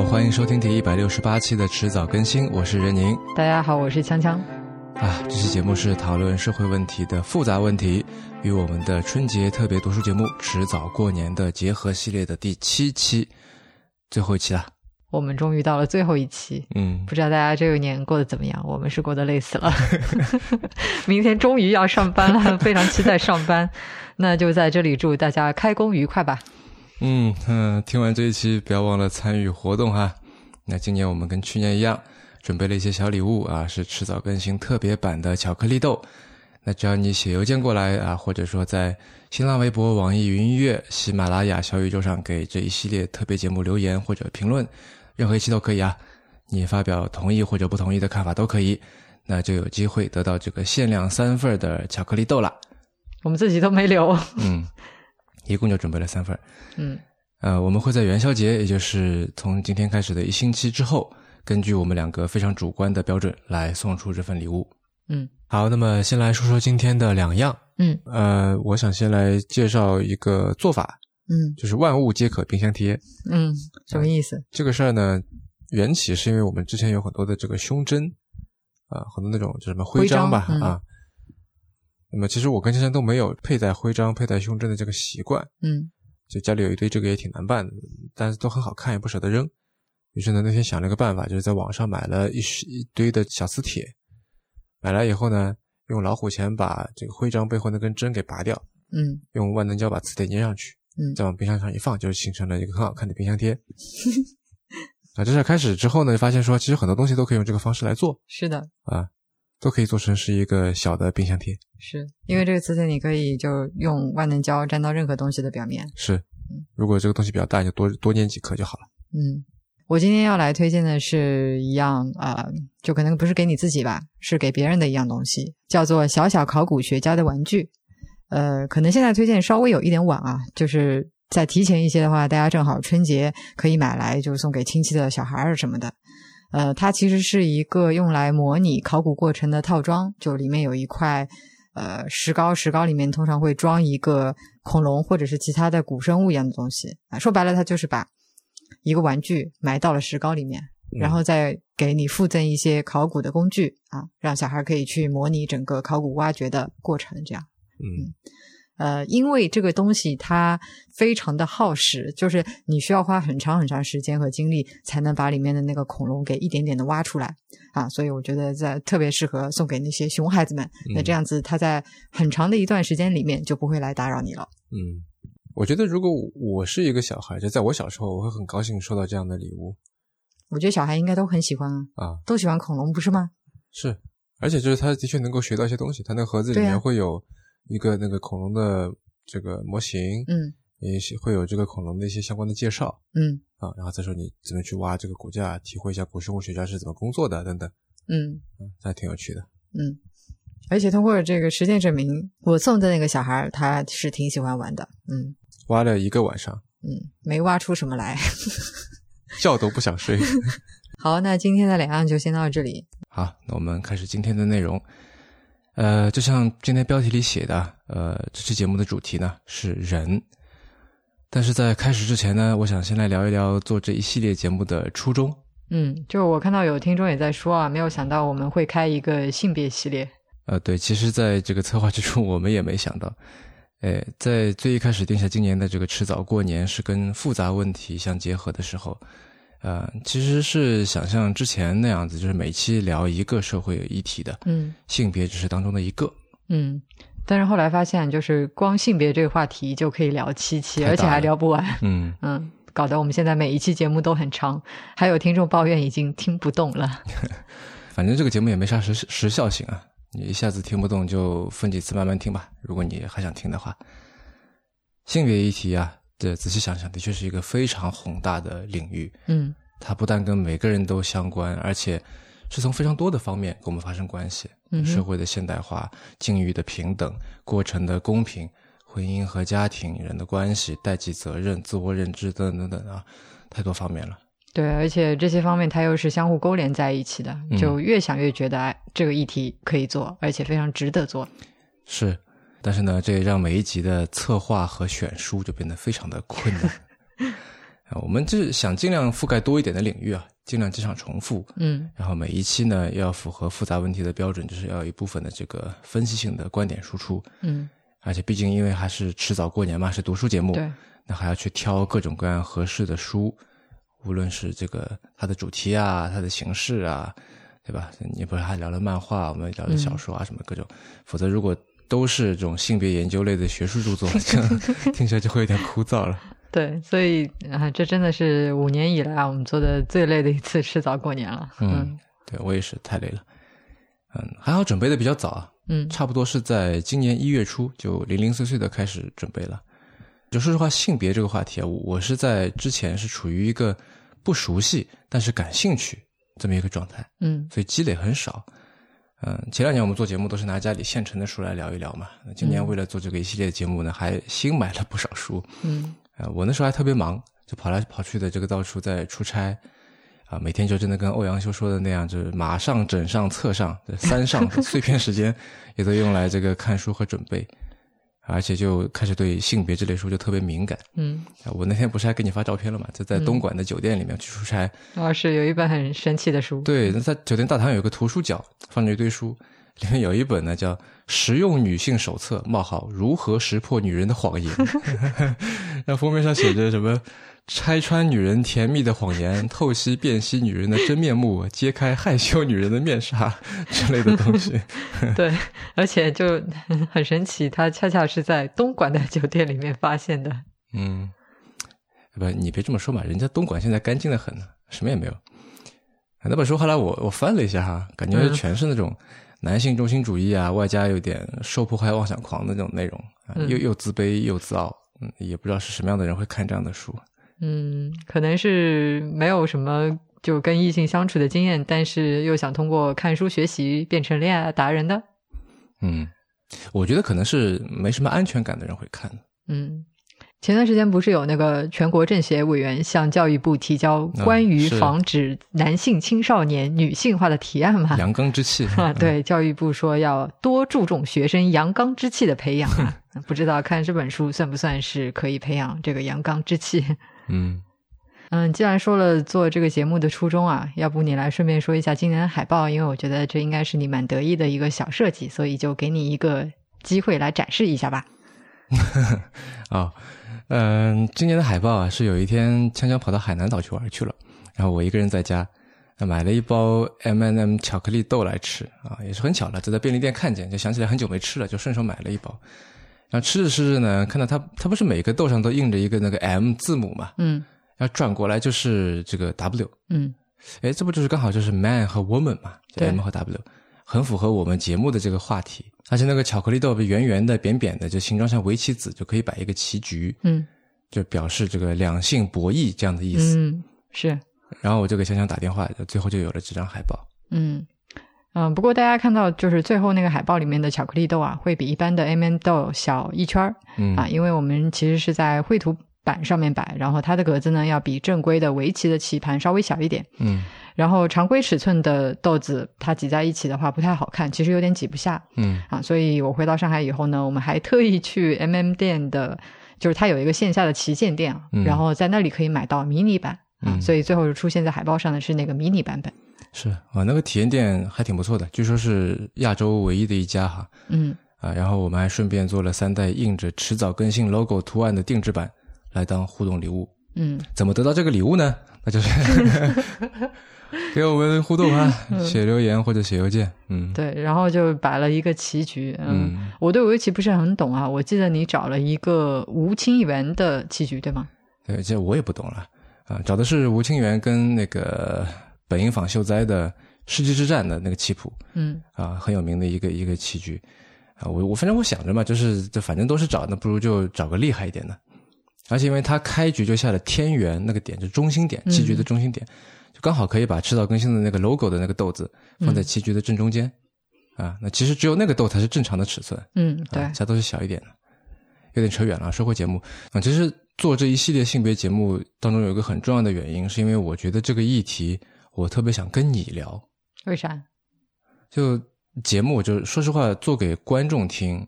好，欢迎收听第一百六十八期的迟早更新，我是任宁。大家好，我是锵锵。啊，这期节目是讨论社会问题的复杂问题，与我们的春节特别读书节目《迟早过年》的结合系列的第七期，最后一期了。我们终于到了最后一期，嗯，不知道大家这个年过得怎么样？我们是过得累死了，明天终于要上班了，非常期待上班。那就在这里祝大家开工愉快吧。嗯嗯，听完这一期，不要忘了参与活动哈。那今年我们跟去年一样，准备了一些小礼物啊，是迟早更新特别版的巧克力豆。那只要你写邮件过来啊，或者说在新浪微博、网易云音乐、喜马拉雅、小宇宙上给这一系列特别节目留言或者评论，任何一期都可以啊。你发表同意或者不同意的看法都可以，那就有机会得到这个限量三份的巧克力豆了。我们自己都没留。嗯。一共就准备了三份，嗯，呃，我们会在元宵节，也就是从今天开始的一星期之后，根据我们两个非常主观的标准来送出这份礼物。嗯，好，那么先来说说今天的两样。嗯，呃，我想先来介绍一个做法。嗯，就是万物皆可冰箱贴。嗯，什么意思？这个事儿呢，缘起是因为我们之前有很多的这个胸针，啊，很多那种叫什么徽章吧，啊。那么其实我跟先生都没有佩戴徽章、佩戴胸针的这个习惯，嗯，就家里有一堆这个也挺难办的，但是都很好看，也不舍得扔。于是呢，那天想了个办法，就是在网上买了一一堆的小磁铁，买来以后呢，用老虎钳把这个徽章背后那根针给拔掉，嗯，用万能胶把磁铁粘上去，嗯，再往冰箱上一放，就形成了一个很好看的冰箱贴。啊，这事开始之后呢，发现说其实很多东西都可以用这个方式来做，是的，啊。都可以做成是一个小的冰箱贴，是因为这个磁铁你可以就用万能胶粘到任何东西的表面。是，如果这个东西比较大，就多多粘几颗就好了。嗯，我今天要来推荐的是一样啊，就可能不是给你自己吧，是给别人的一样东西，叫做小小考古学家的玩具。呃，可能现在推荐稍微有一点晚啊，就是再提前一些的话，大家正好春节可以买来，就是送给亲戚的小孩儿什么的。呃，它其实是一个用来模拟考古过程的套装，就里面有一块呃石膏，石膏里面通常会装一个恐龙或者是其他的古生物一样的东西啊。说白了，它就是把一个玩具埋到了石膏里面，然后再给你附赠一些考古的工具啊，让小孩可以去模拟整个考古挖掘的过程，这样。嗯。呃，因为这个东西它非常的耗时，就是你需要花很长很长时间和精力才能把里面的那个恐龙给一点点的挖出来啊，所以我觉得在特别适合送给那些熊孩子们。那这样子，他在很长的一段时间里面就不会来打扰你了。嗯，我觉得如果我是一个小孩，就在我小时候，我会很高兴收到这样的礼物。我觉得小孩应该都很喜欢啊，啊，都喜欢恐龙，不是吗？是，而且就是他的确能够学到一些东西，他那盒子里面会有。一个那个恐龙的这个模型，嗯，也会有这个恐龙的一些相关的介绍，嗯，啊，然后再说你怎么去挖这个骨架，体会一下古生物学家是怎么工作的，等等，嗯，还挺有趣的，嗯，而且通过这个实践证明，我送的那个小孩他是挺喜欢玩的，嗯，挖了一个晚上，嗯，没挖出什么来，觉都不想睡。好，那今天的两样就先到这里。好，那我们开始今天的内容。呃，就像今天标题里写的，呃，这期节目的主题呢是人。但是在开始之前呢，我想先来聊一聊做这一系列节目的初衷。嗯，就我看到有听众也在说啊，没有想到我们会开一个性别系列。呃，对，其实在这个策划之初，我们也没想到，哎，在最一开始定下今年的这个迟早过年是跟复杂问题相结合的时候。呃，其实是想像之前那样子，就是每期聊一个社会议题的，嗯，性别只是当中的一个，嗯，但是后来发现，就是光性别这个话题就可以聊七期，而且还聊不完，嗯嗯，搞得我们现在每一期节目都很长，还有听众抱怨已经听不动了。反正这个节目也没啥时时效性啊，你一下子听不动就分几次慢慢听吧，如果你还想听的话。性别议题啊。这仔细想想，的确是一个非常宏大的领域。嗯，它不但跟每个人都相关，而且是从非常多的方面跟我们发生关系。嗯，社会的现代化、境遇的平等、过程的公平、婚姻和家庭人的关系、代际责任、自我认知等等等啊，太多方面了。对，而且这些方面它又是相互勾连在一起的，就越想越觉得哎，这个议题可以做，而且非常值得做。是。但是呢，这也让每一集的策划和选书就变得非常的困难。啊，我们就是想尽量覆盖多一点的领域啊，尽量经常重复。嗯然后每一期呢要符合复杂问题的标准，就是要有一部分的这个分析性的观点输出。嗯，而且毕竟因为还是迟早过年嘛，是读书节目，对，那还要去挑各种各样合适的书，无论是这个它的主题啊，它的形式啊，对吧？你不是还聊了漫画，我们聊了小说啊，什么各种。否则如果都是这种性别研究类的学术著作，这样听起来就会有点枯燥了。对，所以啊，这真的是五年以来我们做的最累的一次迟早过年了。嗯，对我也是太累了。嗯，还好准备的比较早啊，嗯差不多是在今年一月初就零零碎碎的开始准备了。就说实话，性别这个话题啊，我我是在之前是处于一个不熟悉但是感兴趣这么一个状态，嗯所以积累很少。嗯，前两年我们做节目都是拿家里现成的书来聊一聊嘛。那今年为了做这个一系列节目呢，还新买了不少书。嗯呃，我那时候还特别忙，就跑来跑去的，这个到处在出差，啊，每天就真的跟欧阳修说的那样，就是马上、枕上、册上，这三上 碎片时间也都用来这个看书和准备，而且就开始对性别这类书就特别敏感。嗯，啊，我那天不是还给你发照片了嘛？就在东莞的酒店里面去出差，然后是有一本很神奇的书。对，那在酒店大堂有个图书角，放着一堆书，里面有一本呢叫《实用女性手册：冒号如何识破女人的谎言》那封面上写着什么？拆穿女人甜蜜的谎言，透析辨析女人的真面目，揭开害羞女人的面纱之类的东西。对，而且就很神奇，它恰恰是在东莞的酒店里面发现的。嗯，不，你别这么说嘛，人家东莞现在干净的很呢，什么也没有。那本书后来我我翻了一下哈，感觉全是那种男性中心主义啊，外加有点受迫害妄想狂的那种内容啊，又又自卑又自傲，嗯，也不知道是什么样的人会看这样的书。嗯，可能是没有什么就跟异性相处的经验，但是又想通过看书学习变成恋爱达人的。嗯，我觉得可能是没什么安全感的人会看。嗯，前段时间不是有那个全国政协委员向教育部提交关于防止男性青少年女性化的提案吗？阳刚之气啊，对，教育部说要多注重学生阳刚之气的培养啊。不知道看这本书算不算是可以培养这个阳刚之气？嗯嗯，既然说了做这个节目的初衷啊，要不你来顺便说一下今年的海报，因为我觉得这应该是你蛮得意的一个小设计，所以就给你一个机会来展示一下吧。啊，嗯，今年的海报啊，是有一天锵锵跑到海南岛去玩去了，然后我一个人在家，买了一包 M&M 巧克力豆来吃啊，也是很巧了，就在便利店看见，就想起来很久没吃了，就顺手买了一包。然后吃着吃着呢，看到它，它不是每个豆上都印着一个那个 M 字母嘛，嗯，然后转过来就是这个 W，嗯，哎，这不就是刚好就是 man 和 woman 嘛，就 M 和 W，很符合我们节目的这个话题。而且那个巧克力豆圆圆的、扁扁的，就形状像围棋子，就可以摆一个棋局，嗯，就表示这个两性博弈这样的意思。嗯，是。然后我就给香香打电话，最后就有了这张海报。嗯嗯，不过大家看到就是最后那个海报里面的巧克力豆啊，会比一般的 M&M 豆小一圈儿，嗯啊，因为我们其实是在绘图板上面摆，然后它的格子呢要比正规的围棋的棋盘稍微小一点。嗯然后常规尺寸的豆子，它挤在一起的话不太好看，其实有点挤不下嗯啊。所以我回到上海以后呢，我们还特意去 MM 店的，就是它有一个线下的旗舰店啊，嗯然后在那里可以买到迷你版啊，嗯所以最后出现在海报上的是那个迷你版本。是啊，那个体验店还挺不错的，据说是亚洲唯一的一家哈。嗯啊，然后我们还顺便做了三代印着“迟早更新 ”logo 图案的定制版，来当互动礼物。嗯怎么得到这个礼物呢？那就是 给我们互动啊，写留言或者写邮件。嗯，对，然后就摆了一个棋局。嗯，嗯我对围棋不是很懂啊，我记得你找了一个吴清源的棋局，对吗？对，这我也不懂了啊。找的是吴清源跟那个本因坊秀哉的世纪之战的那个棋谱嗯啊，很有名的一个一个棋局啊。我我反正我想着嘛，就是这反正都是找，那不如就找个厉害一点的。而且因为他开局就下了天元那个点，就中心点，棋局的中心点，就刚好可以把赤道更新的那个 logo 的那个豆子放在棋局的正中间。啊，那其实只有那个豆才是正常的尺寸。嗯，对啊，其他都是小一点的，有点扯远了。说回节目啊，其实做这一系列性别节目当中有一个很重要的原因，是因为我觉得这个议题我特别想跟你聊。为啥？就节目，就说实话，做给观众听，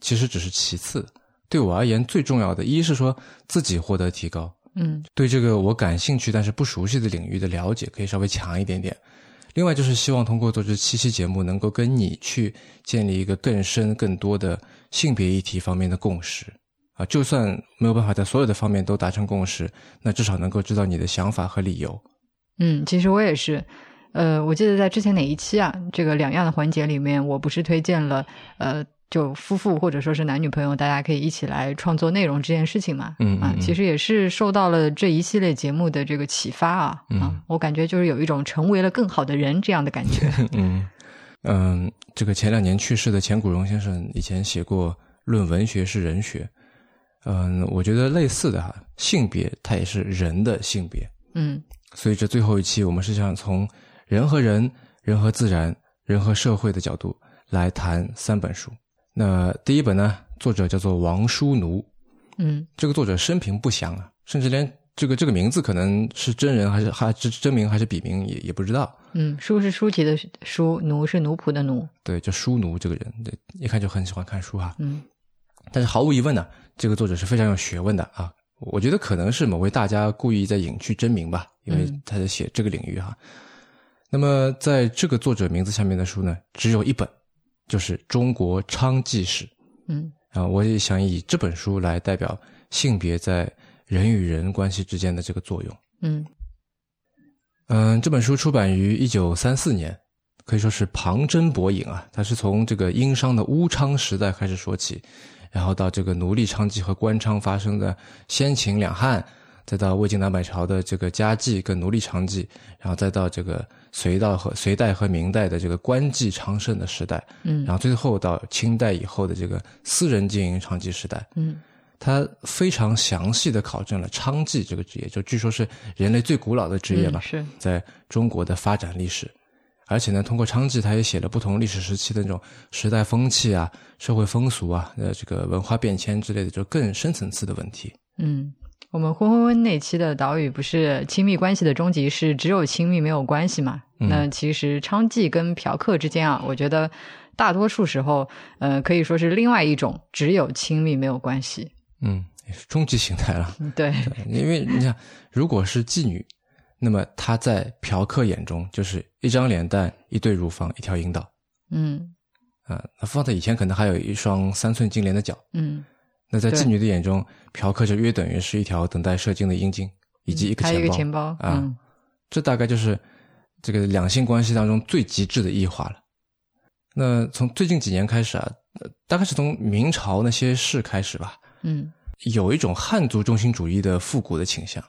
其实只是其次。对我而言，最重要的一是说自己获得提高，嗯对这个我感兴趣但是不熟悉的领域的了解可以稍微强一点点。另外就是希望通过做这七期节目，能够跟你去建立一个更深、更多的性别议题方面的共识啊。就算没有办法在所有的方面都达成共识，那至少能够知道你的想法和理由。嗯，其实我也是。呃，我记得在之前哪一期啊，这个两样的环节里面，我不是推荐了呃，就夫妇或者说是男女朋友，大家可以一起来创作内容这件事情嘛。啊，嗯啊其实也是受到了这一系列节目的这个启发啊。嗯啊，我感觉就是有一种成为了更好的人这样的感觉。嗯嗯，这个前两年去世的钱谷荣先生以前写过《论文学是人学》，嗯，我觉得类似的哈，性别它也是人的性别，嗯所以这最后一期我们是想从人和人、人和自然、人和社会的角度来谈三本书。那第一本呢，作者叫做王书奴，嗯这个作者生平不详啊，甚至连这个这个名字可能是真人还是还是真名还是笔名也也不知道。嗯，书是书籍的书，奴是奴仆的奴。对，叫书奴这个人，对，一看就很喜欢看书哈。嗯但是毫无疑问呢，这个作者是非常有学问的啊。我觉得可能是某位大家故意在隐去真名吧，因为嗯他在写这个领域哈。那么在这个作者名字下面的书呢，只有一本，就是《中国娼妓史》嗯啊。我也想以这本书来代表性别在人与人关系之间的这个作用。嗯嗯，这本书出版于一九三四年，可以说是旁征博引啊。它是从这个殷商的乌昌时代开始说起，然后到这个奴隶娼妓和官娼发生的先秦两汉，再到魏晋南北朝的这个家妓跟奴隶娼妓，然后再到这个隋到和隋代和明代的这个官妓昌盛的时代，嗯然后最后到清代以后的这个私人经营娼妓时代。嗯他非常详细的考证了娼妓这个职业，就据说是人类最古老的职业吧。嗯是在中国的发展历史，而且呢，通过娼妓，他也写了不同历史时期的那种时代风气啊、社会风俗啊、呃，这个文化变迁之类的，就更深层次的问题。嗯，我们婚婚婚那期的岛屿不是亲密关系的终极是只有亲密没有关系嘛？嗯那其实娼妓跟嫖客之间啊，我觉得大多数时候，呃，可以说是另外一种只有亲密没有关系。嗯，也是终极形态了。嗯对，因为你想，如果是妓女，那么他在嫖客眼中就是一张脸蛋、一对乳房、一条阴道嗯啊。那放在以前，可能还有一双三寸金莲的脚。嗯，那在妓女的眼中，嫖客就约等于是一条等待射精的阴茎，以及一个还有钱包。一个钱包啊嗯这大概就是这个两性关系当中最极致的异化了。那从最近几年开始啊，呃大概是从明朝那些事开始吧，嗯有一种汉族中心主义的复古的倾向，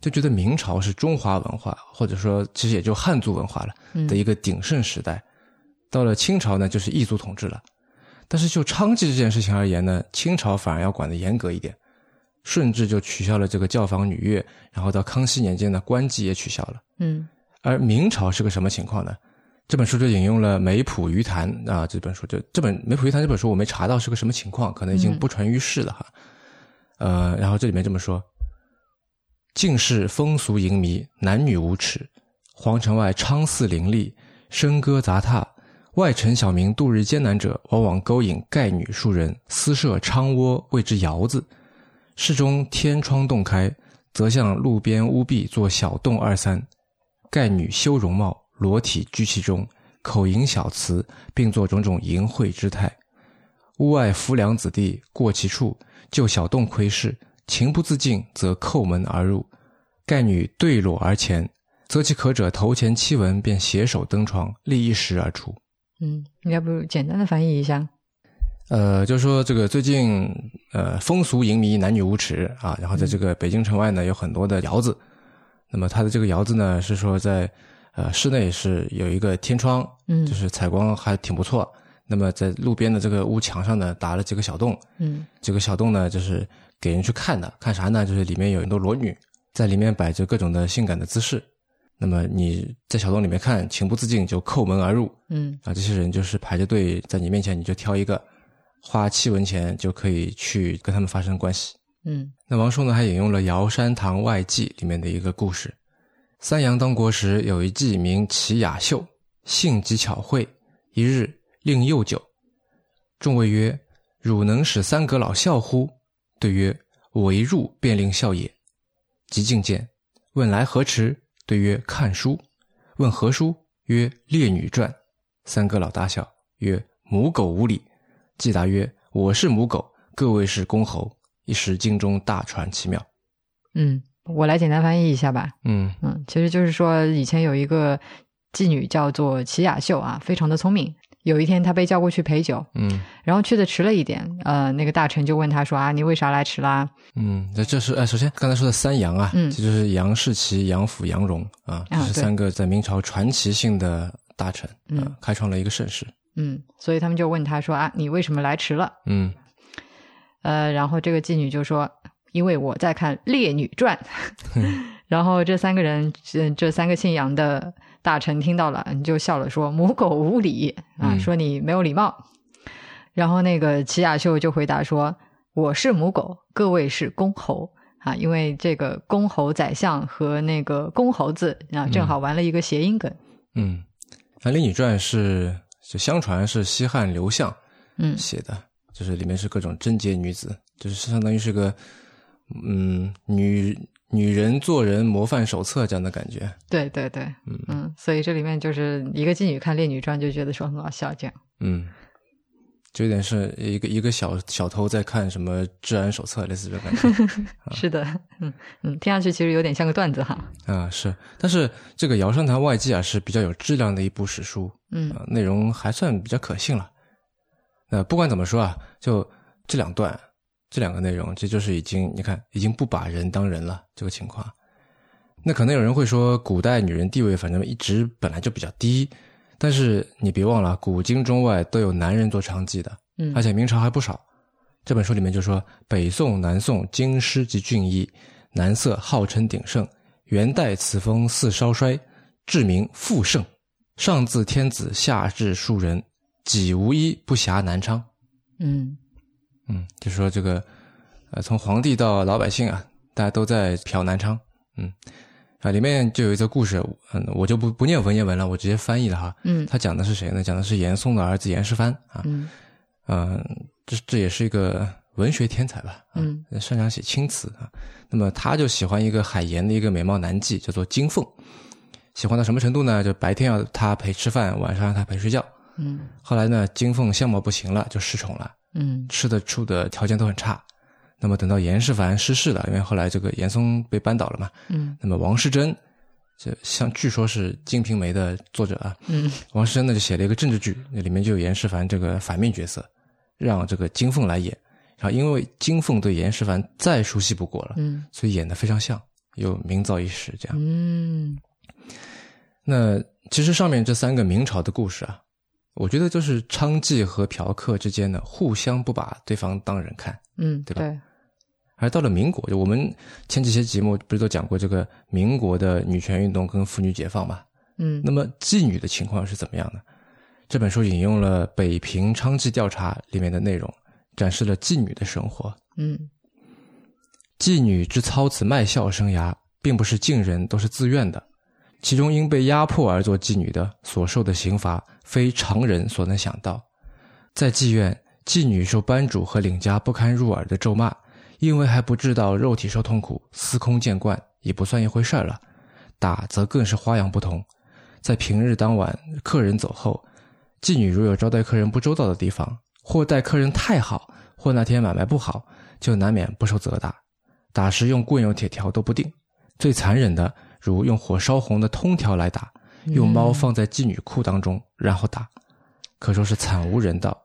就觉得明朝是中华文化，或者说其实也就汉族文化了嗯的一个鼎盛时代。到了清朝呢，就是异族统治了。但是就娼妓这件事情而言呢，清朝反而要管得严格一点，顺治就取消了这个教坊女乐，然后到康熙年间呢，官妓也取消了。嗯而明朝是个什么情况呢？这本书就引用了《梅浦鱼谈》啊，这本书就这本《梅浦鱼谈》这本书我没查到是个什么情况，可能已经嗯不传于世了哈。呃，然后这里面这么说：尽是风俗淫靡，男女无耻，皇城外娼肆林立，笙歌杂沓。外臣小民度日艰难者，往往勾引丐女数人，私设娼窝，谓之窑子。室中天窗洞开，则向路边屋壁做小洞二三。丐女修容貌，裸体居其中，口吟小词，并作种种淫秽之态。屋外浮梁子弟过其处，就小洞窥视，情不自禁，则叩门而入。盖女对裸而前，则其可者头前七闻，便携手登床，立一时而出。嗯，要不简单的翻译一下？呃，就是说这个最近呃风俗淫靡，男女无耻啊，然后在这个北京城外呢有很多的窑子，那么它的这个窑子呢是说在呃室内是有一个天窗，嗯就是采光还挺不错。那么在路边的这个屋墙上呢打了几个小洞，嗯这个小洞呢就是给人去看的，看啥呢？就是里面有很多裸女在里面摆着各种的性感的姿势。那么你在小洞里面看，情不自禁就叩门而入，嗯啊，这些人就是排着队在你面前，你就挑一个，花七文钱就可以去跟他们发生关系。嗯那王叔呢还引用了《尧山堂外记》里面的一个故事：三阳当国时，有一妓名齐雅秀，性极巧慧。一日令幼酒，众谓曰：“汝能使三阁老笑乎？”对曰：“我一入便令笑也。”即进见。问来何迟？对曰：看书。问何书？曰：列女传。三个老大笑，曰：母狗无礼。季答曰：我是母狗，各位是公侯。一时京中大传其妙。嗯，我来简单翻译一下吧。嗯嗯，其实就是说，以前有一个妓女叫做齐雅秀啊，非常的聪明。有一天，他被叫过去陪酒，嗯然后去的迟了一点。呃，那个大臣就问他说：“啊，你为啥来迟啦嗯，那这是哎，首先刚才说的三杨啊，嗯这就是杨士奇、杨府、杨荣啊，这是三个在明朝传奇性的大臣，嗯啊开创了一个盛世。？”嗯，所以他们就问他说：“啊，你为什么来迟了嗯？”呃，然后这个妓女就说：“因为我在看《烈女传》。”然后这三个人，这这三个姓杨的大臣听到了，你就笑了，说：“母狗无礼啊，嗯说你没有礼貌。”然后那个齐雅秀就回答说：“我是母狗，各位是公猴啊，因为这个公猴宰相和那个公猴子啊，正好玩了一个谐音梗。嗯，那《烈女传》是就相传是西汉刘向嗯写的，就是里面是各种贞洁女子，就是相当于是个嗯女女人做人模范手册这样的感觉。对对对，嗯嗯，所以这里面就是一个妓女看《烈女传》就觉得说很好笑，这样。嗯，就有点是一个一个小小偷在看什么治安手册，类似这种感觉。是的，嗯嗯，听上去其实有点像个段子哈。啊，是，但是这个《尧山堂外记》啊是比较有质量的一部史书，嗯啊，内容还算比较可信了。那不管怎么说啊，就这两段，这两个内容，这就是已经你看，已经不把人当人了这个情况。那可能有人会说，古代女人地位反正一直本来就比较低，但是你别忘了，古今中外都有男人做娼妓的，嗯而且明朝还不少。这本书里面就说，北宋、南宋京师及郡邑，男色号称鼎盛，元代此风似稍衰，至明复盛，上自天子，下至庶人，己无一不暇南昌。嗯嗯，就说这个，呃，从皇帝到老百姓啊，大家都在嫖南昌。嗯，啊，里面就有一则故事，嗯，我就不不念文言文了，我直接翻译了哈。嗯他讲的是谁呢？讲的是严嵩的儿子严世蕃啊。嗯嗯，这这也是一个文学天才吧？啊嗯，擅长写青词啊。那么他就喜欢一个海盐的一个美貌男妓，叫做金凤。喜欢到什么程度呢？就白天要他陪吃饭，晚上让他陪睡觉。嗯后来呢，金凤相貌不行了，就失宠了，嗯吃的住的条件都很差。那么等到严世蕃逝世了，因为后来这个严嵩被扳倒了嘛。嗯那么王世贞，这像据说是《金瓶梅》的作者啊，嗯王世贞呢就写了一个政治剧，那里面就有严世蕃这个反面角色，让这个金凤来演。然后因为金凤对严世蕃再熟悉不过了，嗯所以演的非常像，又名噪一时。这样，嗯那其实上面这三个明朝的故事啊，我觉得就是娼妓和嫖客之间呢互相不把对方当人看。嗯，对吧对，而到了民国，就我们前几期节目不是都讲过这个民国的女权运动跟妇女解放嘛？嗯那么妓女的情况是怎么样的？这本书引用了北平娼妓调查里面的内容，展示了妓女的生活。嗯妓女之操此卖笑生涯，并不是尽人都是自愿的，其中因被压迫而做妓女的所受的刑罚，非常人所能想到。在妓院，妓女受班主和领家不堪入耳的咒骂，因为还不知道肉体受痛苦，司空见惯，已不算一回事儿了。打则更是花样不同。在平日当晚，客人走后，妓女如有招待客人不周到的地方，或待客人太好，或那天买卖不好，就难免不受责打。打时用棍用铁条都不定，最残忍的如用火烧红的通条来打，用猫放在妓女裤当中然后打，可说是惨无人道。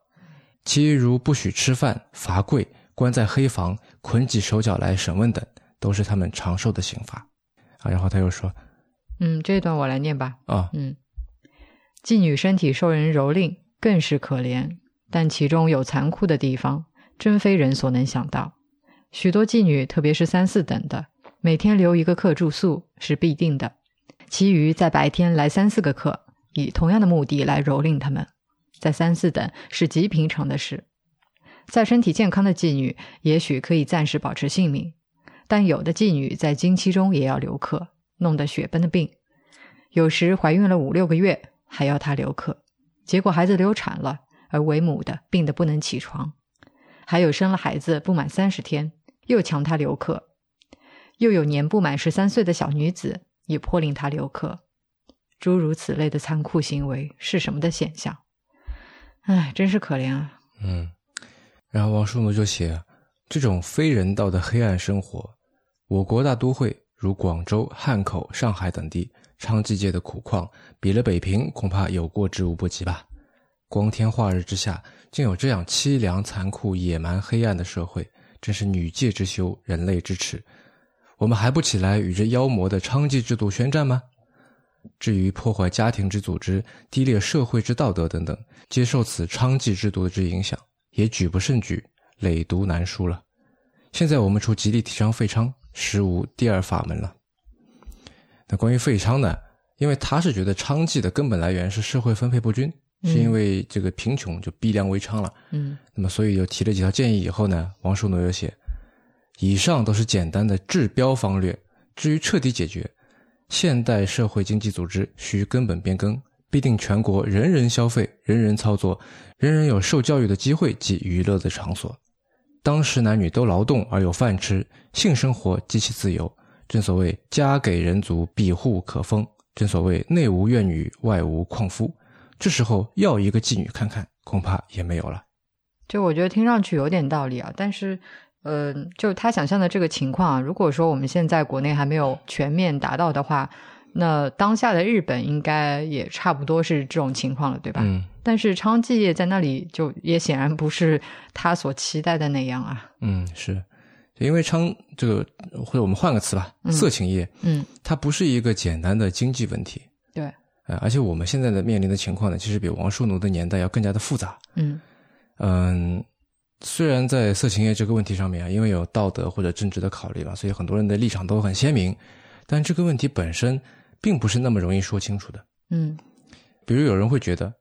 其余如不许吃饭、罚跪、关在黑房、捆起手脚来审问等，都是他们常受的刑罚。啊，然后他又说嗯，这一段我来念吧。啊，嗯，妓女身体受人蹂躏，更是可怜，但其中有残酷的地方，真非人所能想到。许多妓女，特别是三四等的，每天留一个客住宿是必定的，其余在白天来三四个客，以同样的目的来蹂躏他们，在三四等是极平常的事。在身体健康的妓女，也许可以暂时保持性命，但有的妓女在经期中也要留客，弄得血崩的病。有时怀孕了五六个月，还要她留客，结果孩子流产了，而为母的病得不能起床。还有生了孩子不满三十天，又强她留客。又有年不满十三岁的小女子也颇令他留客。诸如此类的残酷行为是什么的现象？唉，真是可怜啊！嗯，然后王叔奴就写，这种非人道的黑暗生活，我国大都会如广州、汉口、上海等地。娼妓界的苦况，比了北平，恐怕有过之无不及吧。光天化日之下，竟有这样凄凉、残酷、野蛮、黑暗的社会，真是女界之羞，人类之耻。我们还不起来与这妖魔的娼妓制度宣战吗？至于破坏家庭之组织、低劣社会之道德等等，接受此娼妓制度之影响，也举不胜举，累读难书了。现在我们除极力提倡废娼，实无第二法门了。那关于废娼呢？因为他是觉得娼妓的根本来源是社会分配不均，是因为这个贫穷就逼良为娼了。嗯，那么所以又提了几条建议。以后呢，王叔奴又写，以上都是简单的治标方略。至于彻底解决，现代社会经济组织需根本变更，必定全国人人消费，人人操作，人人有受教育的机会及娱乐的场所。当时男女都劳动而有饭吃，性生活极其自由。正所谓家给人足，庇户可封。正所谓内无怨女，外无旷夫。这时候要一个妓女看看，恐怕也没有了。就我觉得听上去有点道理啊，但是，呃，就他想象的这个情况啊，如果说我们现在国内还没有全面达到的话，那当下的日本应该也差不多是这种情况了，对吧？嗯。但是娼妓业在那里就也显然不是他所期待的那样啊。嗯，是。因为娼这个，或者我们换个词吧，色情业，嗯，它不是一个简单的经济问题，对，呃，而且我们现在的面临的情况呢，其实比王叔奴的年代要更加的复杂，嗯嗯，虽然在色情业这个问题上面啊，因为有道德或者政治的考虑吧，所以很多人的立场都很鲜明，但这个问题本身并不是那么容易说清楚的，嗯，比如有人会觉得，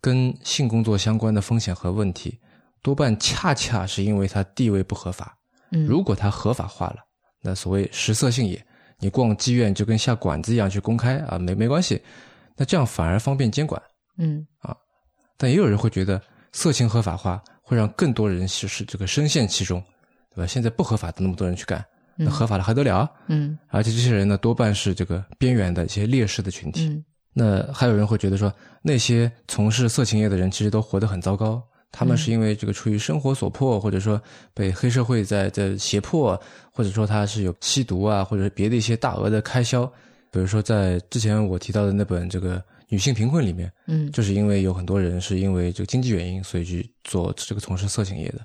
跟性工作相关的风险和问题，多半恰恰是因为它地位不合法。嗯。如果它合法化了，那所谓食色性也，你逛妓院就跟下馆子一样去公开啊，没没关系，那这样反而方便监管，嗯。啊，但也有人会觉得色情合法化会让更多人是是这个深陷其中，对吧？现在不合法的那么多人去干，那合法的还得了？嗯，而且这些人呢，多半是这个边缘的一些劣势的群体，那还有人会觉得说，那些从事色情业的人其实都活得很糟糕。他们是因为这个出于生活所迫，或者说被黑社会在在胁迫，或者说他是有吸毒啊，或者是别的一些大额的开销。比如说在之前我提到的那本这个女性贫困里面，嗯，就是因为有很多人是因为这个经济原因，所以去做这个从事色情业的。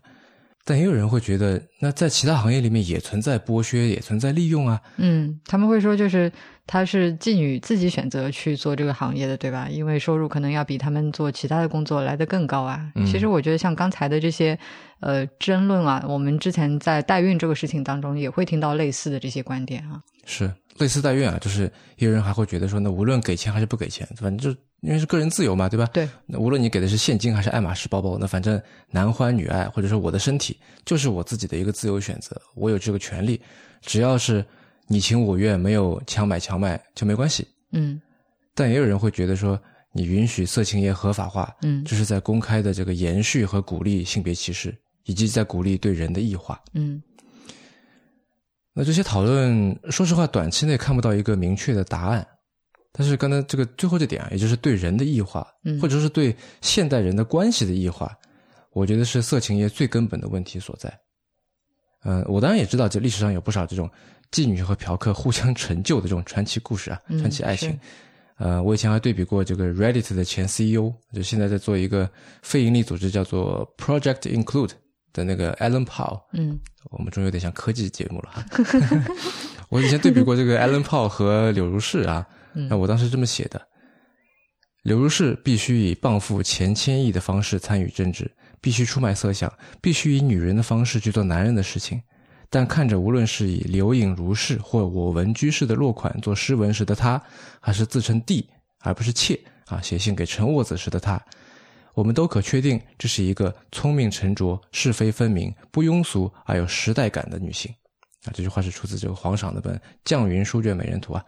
但也有人会觉得，那在其他行业里面也存在剥削，也存在利用啊。嗯，他们会说，就是她是妓女自己选择去做这个行业的，对吧？因为收入可能要比他们做其他的工作来得更高啊。其实我觉得，像刚才的这些呃争论啊，我们之前在代孕这个事情当中也会听到类似的这些观点啊。是类似代孕啊，就是有人还会觉得说，那无论给钱还是不给钱，反正就。因为是个人自由嘛，对吧？对。那无论你给的是现金还是爱马仕包包，那反正男欢女爱，或者说我的身体就是我自己的一个自由选择，我有这个权利。只要是你情我愿，没有强买强卖就没关系。嗯。但也有人会觉得说，你允许色情业合法化，嗯，这是在公开的这个延续和鼓励性别歧视，以及在鼓励对人的异化。嗯。那这些讨论，说实话，短期内看不到一个明确的答案。但是刚才这个最后这点啊，也就是对人的异化，或者是对现代人的关系的异化，我觉得是色情业最根本的问题所在。嗯，我当然也知道，这历史上有不少这种妓女和嫖客互相成就的这种传奇故事啊，传奇爱情。呃，我以前还对比过这个 Reddit 的前 CEO，就现在在做一个非盈利组织叫做 Project Include 的那个 Alan Paul。嗯，我们终于有点像科技节目了哈。我以前对比过这个 Alan Paul 和柳如是啊。那我当时这么写的：柳如是必须以傍富前千亿的方式参与政治，必须出卖色相，必须以女人的方式去做男人的事情。但看着无论是以刘颖如是或我闻居士的落款做诗文时的他，还是自称帝而不是妾啊写信给陈沃子时的他，我们都可确定这是一个聪明沉着、是非分明、不庸俗而有时代感的女性。啊，这句话是出自这个皇赏的本《绛云书卷美人图》啊。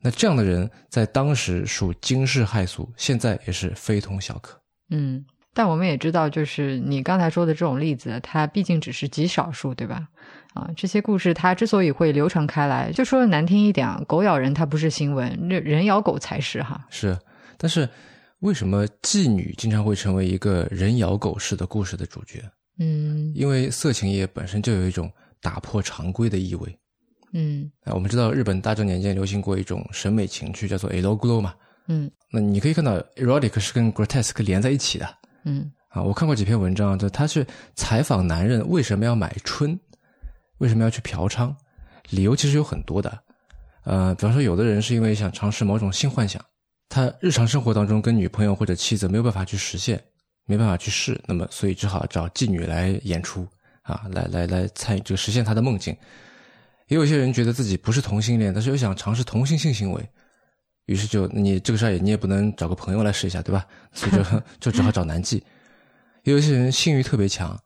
那这样的人在当时属惊世骇俗，现在也是非同小可。嗯，但我们也知道，就是你刚才说的这种例子，它毕竟只是极少数，对吧？啊，这些故事它之所以会流传开来，就说的难听一点啊，狗咬人它不是新闻，人人咬狗才是哈。是，但是为什么妓女经常会成为一个人咬狗式的故事的主角？嗯因为色情业本身就有一种打破常规的意味。嗯啊，我们知道日本大正年间流行过一种审美情趣，叫做 erogulo 嘛。嗯那你可以看到 erotic 是跟 grotesque 连在一起的嗯啊。我看过几篇文章，就他是采访男人为什么要买春，为什么要去嫖娼，理由其实有很多的。呃，比方说，有的人是因为想尝试某种性幻想，他日常生活当中跟女朋友或者妻子没有办法去实现，没办法去试，那么所以只好找妓女来演出啊，来来来参与这个实现他的梦境。也有些人觉得自己不是同性恋，但是又想尝试同性性行为，于是就你这个事儿也你也不能找个朋友来试一下，对吧？所以就 就只好找男妓。也有些人性欲特别强，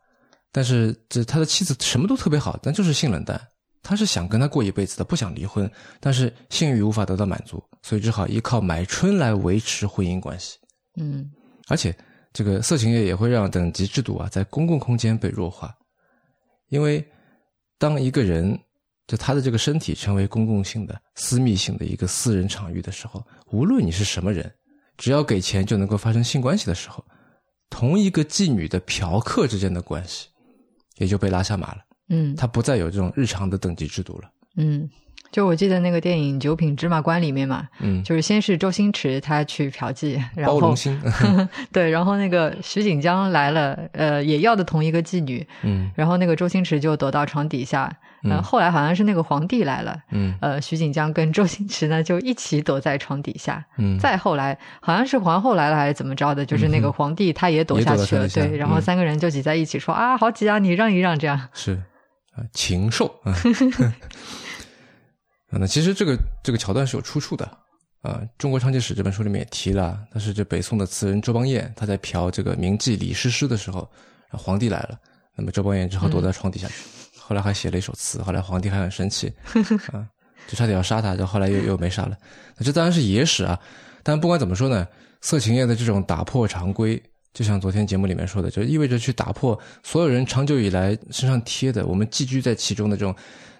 但是这他的妻子什么都特别好，但就是性冷淡。他是想跟他过一辈子的，不想离婚，但是性欲无法得到满足，所以只好依靠买春来维持婚姻关系。嗯而且，这个色情业也会让等级制度啊在公共空间被弱化，因为当一个人就他的这个身体成为公共性的、私密性的一个私人场域的时候，无论你是什么人，只要给钱就能够发生性关系的时候，同一个妓女的嫖客之间的关系也就被拉下马了，嗯。他不再有这种日常的等级制度了。嗯，就我记得那个电影《九品芝麻官》里面嘛，嗯，就是先是周星驰他去嫖妓，然后包容心，对，然后那个徐锦江来了，呃，也要的同一个妓女，嗯然后那个周星驰就躲到床底下，后来好像是那个皇帝来了，嗯呃，徐锦江跟周星驰呢就一起躲在床底下。嗯，再后来好像是皇后来了还是怎么着的，就是那个皇帝他也躲下去了，对，然后嗯三个人就挤在一起说、啊，好挤啊，你让一让这样。是啊，禽兽啊。啊，那其实这个这个桥段是有出处的啊，《中国娼妓史》这本书里面也提了，但是这北宋的词人周邦彦他在嫖这个名妓李师师的时候，皇帝来了，那么周邦彦只好躲在床底下去，后来还写了一首词，后来皇帝还很生气啊，就差点要杀他，就后来又又没杀了。那这当然是野史啊，但不管怎么说呢，色情业的这种打破常规。就像昨天节目里面说的，就意味着去打破所有人长久以来身上贴的我们寄居在其中的这种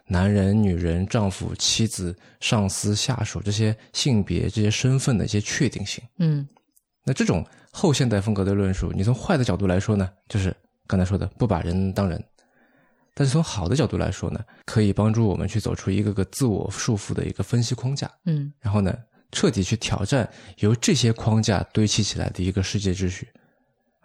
男人、女人、丈夫、妻子、上司、下属这些性别、这些身份的一些确定性。嗯那这种后现代风格的论述，你从坏的角度来说呢，就是刚才说的不把人当人；但是从好的角度来说呢，可以帮助我们去走出一个个自我束缚的一个分析框架，嗯然后呢，彻底去挑战由这些框架堆砌起来的一个世界秩序。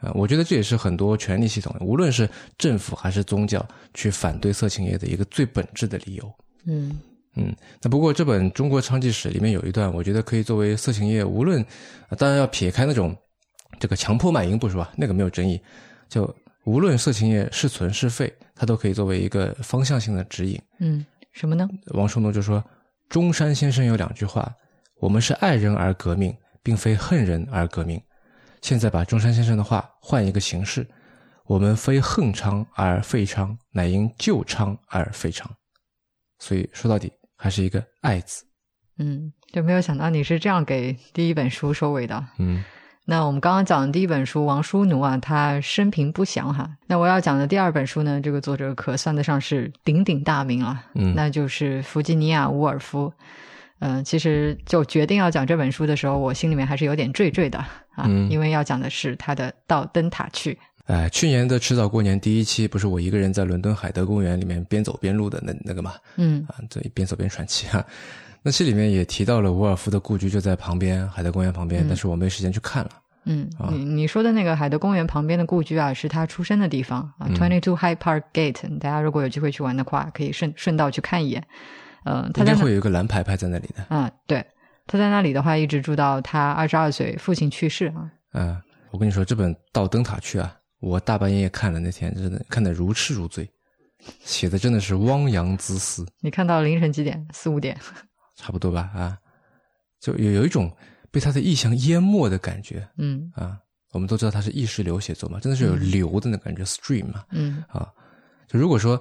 啊，我觉得这也是很多权力系统，无论是政府还是宗教，去反对色情业的一个最本质的理由。嗯嗯，那不过这本《中国娼妓史》里面有一段，我觉得可以作为色情业，无论啊当然要撇开那种这个强迫卖淫不说啊，那个没有争议，就无论色情业是存是废，它都可以作为一个方向性的指引。嗯，什么呢？王树农就说，中山先生有两句话：我们是爱人而革命，并非恨人而革命。现在把中山先生的话换一个形式，我们非恨昌而废昌，乃因救昌而废昌。所以说到底还是一个爱字。嗯，就没有想到你是这样给第一本书收尾的。嗯那我们刚刚讲的第一本书《王叔奴》啊，他生平不详哈。那我要讲的第二本书呢，这个作者可算得上是鼎鼎大名了，嗯那就是弗吉尼亚·伍尔夫。嗯、其实就决定要讲这本书的时候，我心里面还是有点惴惴的啊，嗯因为要讲的是他的《到灯塔去》。哎，去年的迟早过年第一期不是我一个人在伦敦海德公园里面边走边录的那那个嘛？嗯啊，对，边走边喘气哈。那期里面也提到了伍尔夫的故居就在旁边，海德公园旁边，嗯但是我没时间去看了。嗯，啊你你说的那个海德公园旁边的故居啊，是他出生的地方啊嗯，Twenty Two High Park Gate。大家如果有机会去玩的话，可以顺顺道去看一眼。呃，他在那应该会有一个蓝牌牌在那里的。啊，对，他在那里的话，一直住到他二十二岁，父亲去世啊。嗯，我跟你说，这本《到灯塔去》啊，我大半夜看了，那天真的看得如痴如醉，写的真的是汪洋恣思，你看到凌晨几点？四五点。差不多吧？啊，就有有一种被他的意象淹没的感觉嗯啊。我们都知道他是意识流写作嘛，真的是有流的那感觉、s t r e a m 嘛。嗯啊，就如果说，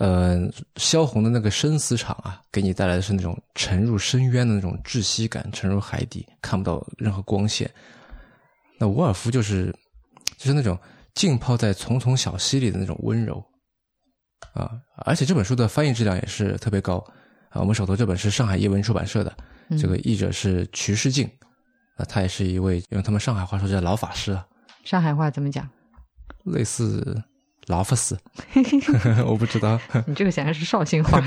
呃，萧红的那个生死场啊，给你带来的是那种沉入深渊的那种窒息感，沉入海底，看不到任何光线。那伍尔夫就是，就是那种浸泡在丛丛小溪里的那种温柔，啊，而且这本书的翻译质量也是特别高啊。我们手头这本是上海译文出版社的，这个译者是瞿世静，啊，他也是一位用他们上海话说叫老法师啊。上海话怎么讲？类似老夫死，我不知道。你这个显然是绍兴话。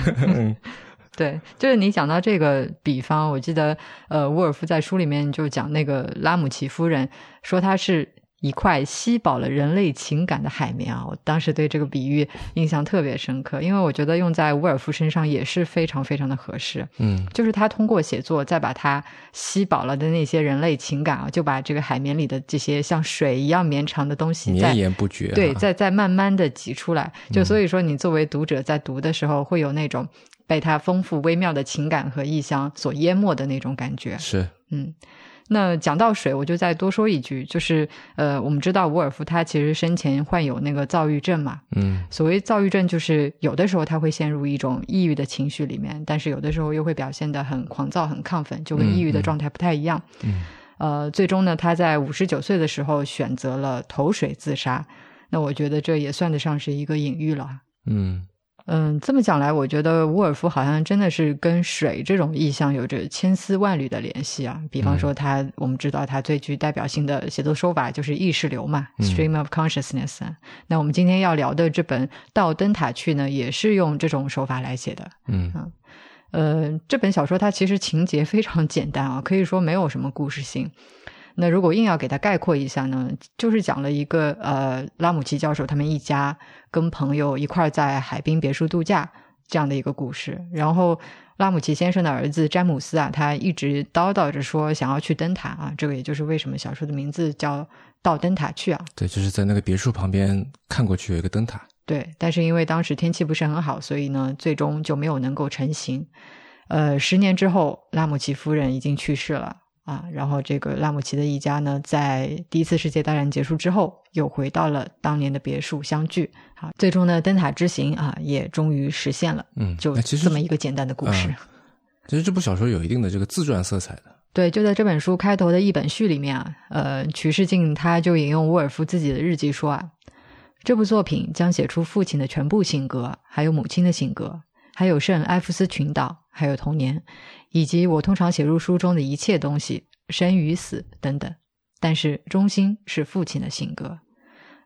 对，就是你讲到这个比方，我记得呃，沃尔夫在书里面就讲那个拉姆齐夫人，说她是。一块吸饱了人类情感的海绵啊！我当时对这个比喻印象特别深刻，因为我觉得用在伍尔夫身上也是非常非常的合适。嗯，就是他通过写作，再把他吸饱了的那些人类情感啊，就把这个海绵里的这些像水一样绵长的东西绵延不绝，对，再再慢慢的挤出来。就所以说，你作为读者在读的时候，会有那种被他丰富微妙的情感和意象所淹没的那种感觉。是，嗯。那讲到水，我就再多说一句，就是呃，我们知道伍尔夫他其实生前患有那个躁郁症嘛，嗯，所谓躁郁症就是有的时候他会陷入一种抑郁的情绪里面，但是有的时候又会表现得很狂躁、很亢奋，就跟抑郁的状态不太一样。嗯，呃，最终呢，他在五十九岁的时候选择了投水自杀，那我觉得这也算得上是一个隐喻了。嗯。嗯，这么讲来，我觉得伍尔夫好像真的是跟水这种意象有着千丝万缕的联系啊。比方说，他我们知道他最具代表性的写作手法就是意识流嘛，stream of consciousness。那我们今天要聊的这本《到灯塔去》呢，也是用这种手法来写的。嗯嗯，呃，这本小说它其实情节非常简单啊，可以说没有什么故事性。那如果硬要给它概括一下呢，就是讲了一个呃拉姆齐教授他们一家跟朋友一块在海滨别墅度假这样的一个故事。然后拉姆齐先生的儿子詹姆斯啊，他一直叨叨着说想要去灯塔啊，这个也就是为什么小说的名字叫到灯塔去啊。对，就是在那个别墅旁边看过去有一个灯塔。对，但是因为当时天气不是很好，所以呢，最终就没有能够成行。呃，十年之后，拉姆齐夫人已经去世了。啊，然后这个拉姆齐的一家呢，在第一次世界大战结束之后，又回到了当年的别墅相聚。啊，最终呢，灯塔之行啊，也终于实现了。嗯，就其实这么一个简单的故事。其实这部小说有一定的这个自传色彩的。对，就在这本书开头的一本序里面啊，呃，曲世静他就引用沃尔夫自己的日记说啊，这部作品将写出父亲的全部性格，还有母亲的性格，还有圣埃夫斯群岛，还有童年。以及我通常写入书中的一切东西，生与死等等，但是中心是父亲的性格。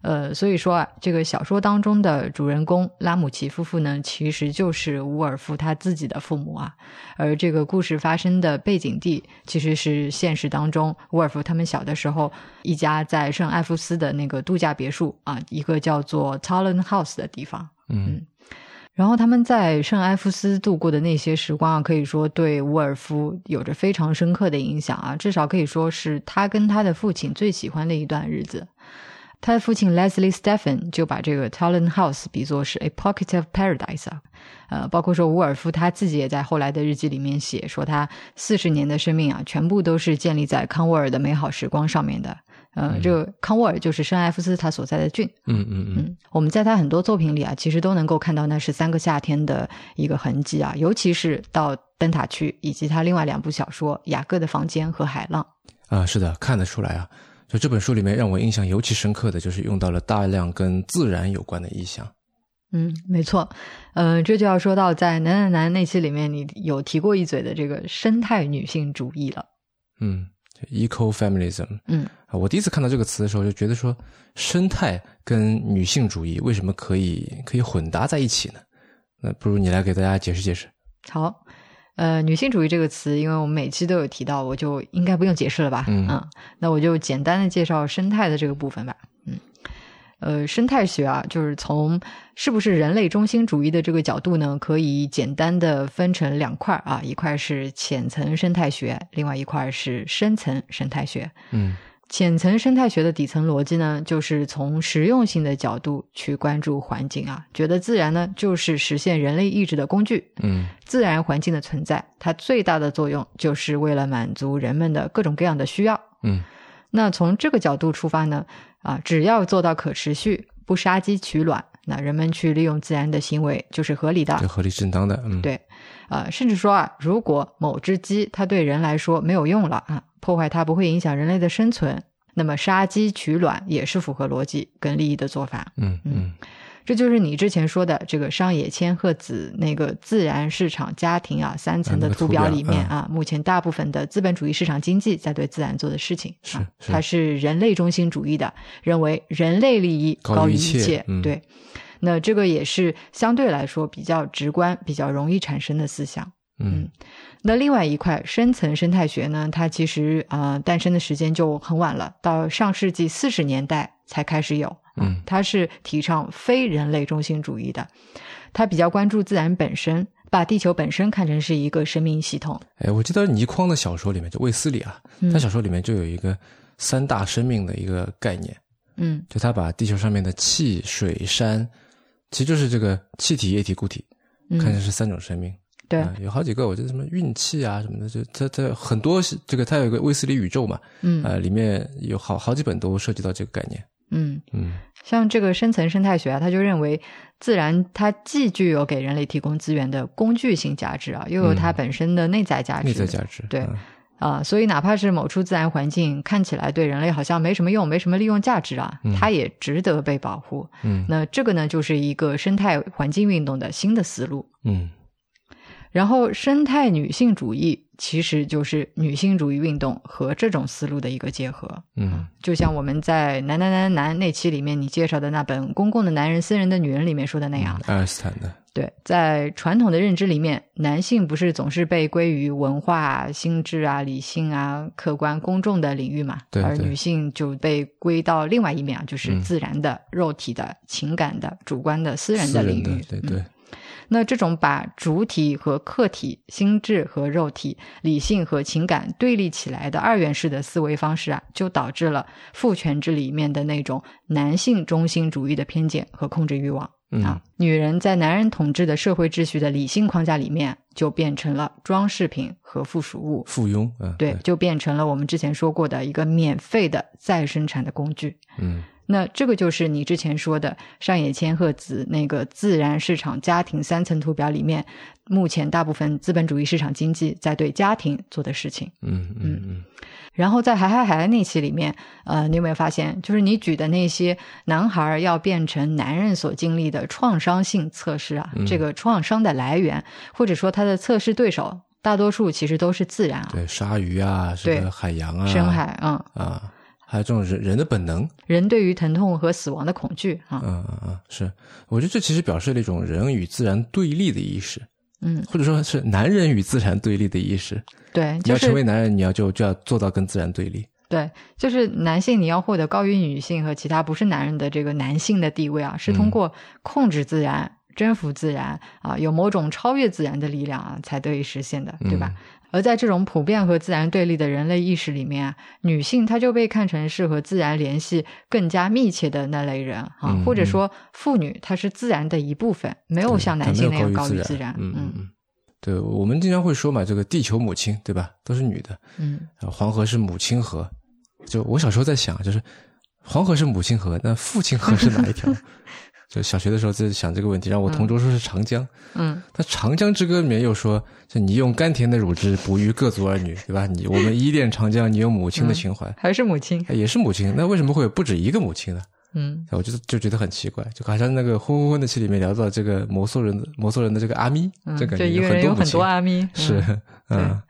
呃，所以说啊，这个小说当中的主人公拉姆齐夫妇呢，其实就是伍尔夫他自己的父母啊。而这个故事发生的背景地，其实是现实当中伍尔夫他们小的时候一家在圣艾夫斯的那个度假别墅啊，一个叫做 Talon House 的地方。嗯。然后他们在圣埃夫斯度过的那些时光啊，可以说对伍尔夫有着非常深刻的影响啊，至少可以说是他跟他的父亲最喜欢的一段日子。他的父亲 Leslie Stephen 就把这个 Talent House 比作是 a pocket of paradise 啊，呃，包括说伍尔夫他自己也在后来的日记里面写说，他四十年的生命啊，全部都是建立在康沃尔的美好时光上面的。呃，这个康沃尔就是圣埃夫斯他所在的郡。嗯嗯嗯，我们在他很多作品里啊，其实都能够看到那是三个夏天的一个痕迹啊，尤其是到灯塔区，以及他另外两部小说《雅各的房间》和《海浪》啊，是的，看得出来啊。就这本书里面让我印象尤其深刻的就是用到了大量跟自然有关的意象。嗯，没错。嗯，这就要说到在《男男男》那期里面，你有提过一嘴的这个生态女性主义了。嗯。Ecofeminism，嗯，啊，我第一次看到这个词的时候，就觉得说生态跟女性主义为什么可以可以混搭在一起呢？那不如你来给大家解释解释。好，呃，女性主义这个词，因为我们每期都有提到，我就应该不用解释了吧？嗯，那我就简单的介绍生态的这个部分吧。嗯。呃，生态学啊，就是从是不是人类中心主义的这个角度呢，可以简单的分成两块啊，一块是浅层生态学，另外一块是深层生态学。嗯，浅层生态学的底层逻辑呢，就是从实用性的角度去关注环境啊，觉得自然呢就是实现人类意志的工具。嗯，自然环境的存在，它最大的作用就是为了满足人们的各种各样的需要。嗯，那从这个角度出发呢？啊，只要做到可持续，不杀鸡取卵，那人们去利用自然的行为就是合理的，合理正当的。嗯，对，呃，甚至说啊，如果某只鸡它对人来说没有用了啊，破坏它不会影响人类的生存，那么杀鸡取卵也是符合逻辑跟利益的做法。嗯嗯，这就是你之前说的这个上野千鹤子那个自然市场家庭啊三层的图表里面嗯啊，目前大部分的资本主义市场经济在对自然做的事情，是啊是它是人类中心主义的，认为人类利益高于一切嗯对。那这个也是相对来说比较直观、比较容易产生的思想。嗯那另外一块深层生态学呢，它其实呃诞生的时间就很晚了，到上世纪四十年代才开始有。啊嗯。他是提倡非人类中心主义的，他比较关注自然本身，把地球本身看成是一个生命系统。哎，我记得倪匡的小说里面，就卫斯理啊，嗯。他小说里面就有一个三大生命的一个概念，嗯。就他把地球上面的气、水、山，其实就是这个气体、液体、固体，看成嗯，是三种生命。对，啊有好几个，我觉得什么运气啊什么的，就它它很多这个，它有一个卫斯理宇宙嘛，嗯。呃，里面有好好几本都涉及到这个概念。嗯，嗯像这个深层生态学啊，他就认为自然它既具有给人类提供资源的工具性价值啊，又有它嗯本身的内在价值。内在价值。对嗯啊、所以哪怕是某处自然环境看起来对人类好像没什么用、没什么利用价值啊，嗯它也值得被保护。嗯那这个呢，就是一个生态环境运动的新的思路。嗯然后，生态女性主义其实就是女性主义运动和这种思路的一个结合。嗯就像我们在《男男男男》那期里面你介绍的那本《公共的男人，私人的女人》里面说的那样，爱因斯坦的。对，在传统的认知里面，男性不是总是被归于文化、心智啊、理性啊、客观、公众的领域嘛？对对而女性就被归到另外一面啊，就是嗯自然的、肉体的、情感的、主观的、私人的领域。对对嗯，那这种把主体和客体、心智和肉体、理性和情感对立起来的二元式的思维方式啊，就导致了父权制里面的那种男性中心主义的偏见和控制欲望。嗯啊，女人在男人统治的社会秩序的理性框架里面，就变成了装饰品和附属物，附庸啊，对，就变成了我们之前说过的一个免费的再生产的工具。嗯那这个就是你之前说的上野千鹤子那个自然市场家庭三层图表里面，目前大部分资本主义市场经济在对家庭做的事情。嗯嗯嗯然后在海海海那期里面，呃，你有没有发现，就是你举的那些男孩要变成男人所经历的创伤性测试啊，嗯这个创伤的来源，或者说他的测试对手，大多数其实都是自然啊，对，鲨鱼啊，什对么海洋啊，深海，嗯，啊，还有这种人人的本能，人对于疼痛和死亡的恐惧啊，嗯嗯嗯，是，我觉得这其实表示了一种人与自然对立的意识，嗯，或者说是男人与自然对立的意识。对，你要成为男人，你要就就要做到跟自然对立。对，就是男性你要获得高于女性和其他不是男人的这个男性的地位啊，是通过控制自然、征服自然啊，有某种超越自然的力量啊，才得以实现的，对吧？而在这种普遍和自然对立的人类意识里面啊，女性她就被看成是和自然联系更加密切的那类人啊，嗯或者说妇女她是自然的一部分，没有像男性那样高于自然。嗯嗯嗯。对，我们经常会说嘛，这个地球母亲，对吧？都是女的。嗯呃黄河是母亲河，就我小时候在想，就是黄河是母亲河，那父亲河是哪一条？就小学的时候在想这个问题，然后我同桌说是长江。嗯那《长江之歌》里面又说，就你用甘甜的乳汁哺育各族儿女，对吧？你我们依恋长江，你有母亲的情怀，还是母亲。哎也是母亲。那为什么会有不止一个母亲呢？嗯我就就觉得很奇怪，就好像那个《昏昏昏》的戏里面聊到这个摩梭人的摩梭人的这个阿咪，嗯，这感觉有很很多阿咪。嗯是嗯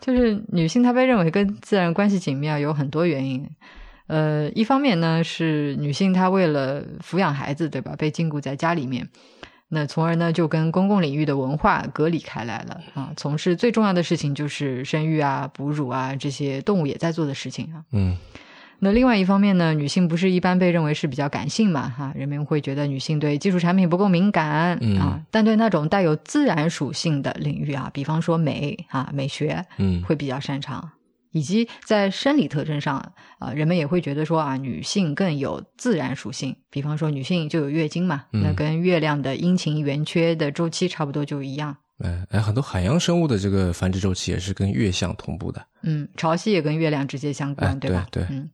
就是女性她被认为跟自然关系紧密啊，有很多原因。呃，一方面呢是女性她为了抚养孩子，对吧，被禁锢在家里面，那从而呢就跟公共领域的文化隔离开来了啊，从事最重要的事情就是生育啊、哺乳啊这些动物也在做的事情啊。嗯那另外一方面呢，女性不是一般被认为是比较感性嘛，哈，人们会觉得女性对技术产品不够敏感、嗯啊，但对那种带有自然属性的领域啊，比方说美啊、美学，嗯会比较擅长。以及在生理特征上啊、人们也会觉得说啊，女性更有自然属性，比方说女性就有月经嘛，嗯那跟月亮的阴晴圆缺的周期差不多就一样。哎哎，很多海洋生物的这个繁殖周期也是跟月相同步的。嗯，潮汐也跟月亮直接相关，哎对吧？对对嗯，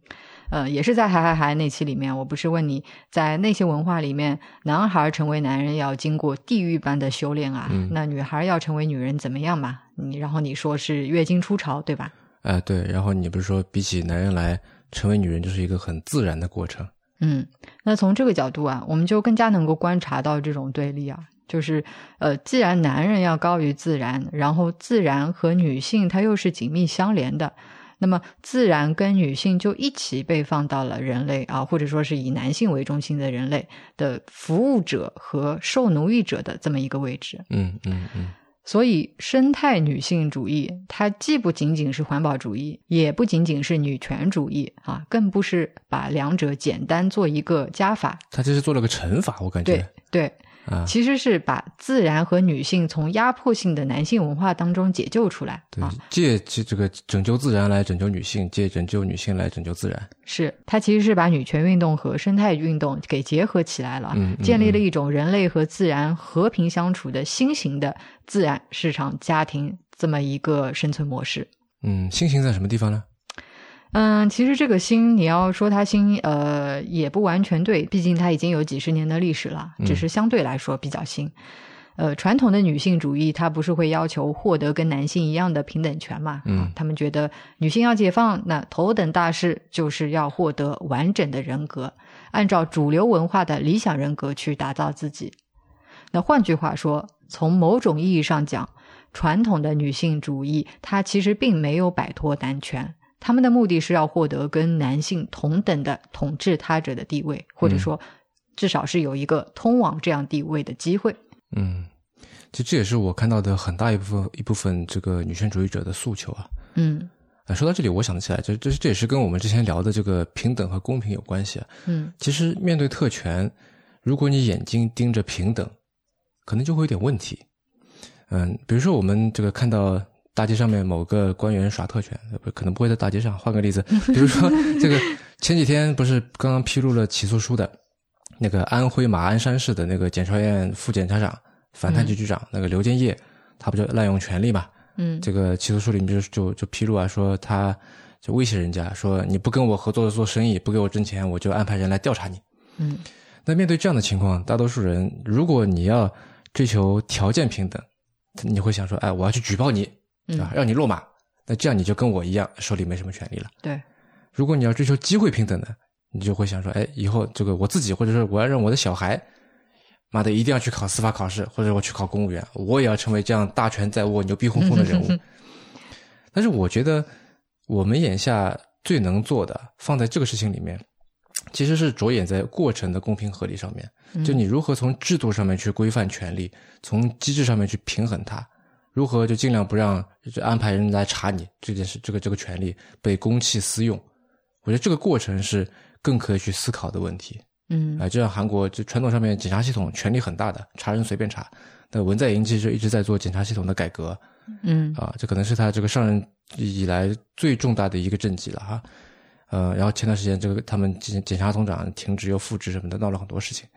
呃，也是在《海海海》那期里面，我不是问你在那些文化里面，男孩成为男人要经过地狱般的修炼啊，嗯那女孩要成为女人怎么样嘛？你然后你说是月经初潮，对吧？哎，对，然后你不是说比起男人来成为女人就是一个很自然的过程，嗯，那从这个角度啊，我们就更加能够观察到这种对立啊，就是呃，既然男人要高于自然，然后自然和女性它又是紧密相连的，那么自然跟女性就一起被放到了人类啊，或者说是以男性为中心的人类的服务者和受奴役者的这么一个位置。嗯嗯嗯所以，生态女性主义它既不仅仅是环保主义，也不仅仅是女权主义啊，更不是把两者简单做一个加法。它这是做了个乘法，我感觉对对，啊，其实是把自然和女性从压迫性的男性文化当中解救出来对啊。，借这这个拯救自然来拯救女性，借拯救女性来拯救自然。是，它其实是把女权运动和生态运动给结合起来了，嗯嗯建立了一种人类和自然和平相处的新型的自然市场家庭这么一个生存模式。嗯，新型在什么地方呢？嗯，其实这个新，你要说它新，呃，也不完全对，毕竟它已经有几十年的历史了，只是相对来说比较新。呃，传统的女性主义，它不是会要求获得跟男性一样的平等权嘛？嗯啊他们觉得女性要解放，那头等大事就是要获得完整的人格，按照主流文化的理想人格去打造自己。那换句话说，从某种意义上讲，传统的女性主义它其实并没有摆脱男权，他们的目的是要获得跟男性同等的统治他者的地位，或者说至少是有一个通往这样地位的机会。嗯，其实这也是我看到的很大一部分一部分这个女权主义者的诉求啊。嗯啊，说到这里，我想起来，这这这也是跟我们之前聊的这个平等和公平有关系啊。嗯其实面对特权，如果你眼睛盯着平等，可能就会有点问题。嗯，比如说我们这个看到大街上面某个官员耍特权，可能不会在大街上。换个例子，比如说 这个前几天不是刚刚披露了起诉书的，那个安徽马鞍山市的那个检察院副检察长、反贪局局长、那个刘建业，他不就滥用权力嘛？嗯这个起诉书里面就就就披露啊，说他就威胁人家说你不跟我合作做生意，不给我挣钱，我就安排人来调查你。嗯那面对这样的情况，大多数人如果你要追求条件平等，你会想说，哎，我要去举报你，对吧？让你落马，那这样你就跟我一样手里没什么权利了。对，如果你要追求机会平等呢，你就会想说，哎，以后这个我自己或者说我要让我的小孩，妈的一定要去考司法考试，或者我去考公务员，我也要成为这样大权在握、牛逼哄哄的人物。但是我觉得我们眼下最能做的，放在这个事情里面，其实是着眼在过程的公平合理上面。就你如何从制度上面去规范权利，从机制上面去平衡它，如何就尽量不让就安排人来查你这件事，这个这个权利被公器私用。我觉得这个过程是更可以去思考的问题。嗯啊、就像韩国就传统上面检察系统权力很大的，查人随便查。那文在寅其实一直在做检察系统的改革嗯啊，这可能是他这个上任以来最重大的一个政绩了哈。呃，然后前段时间这个他们检检察总长停职又复职什么的，闹了很多事情。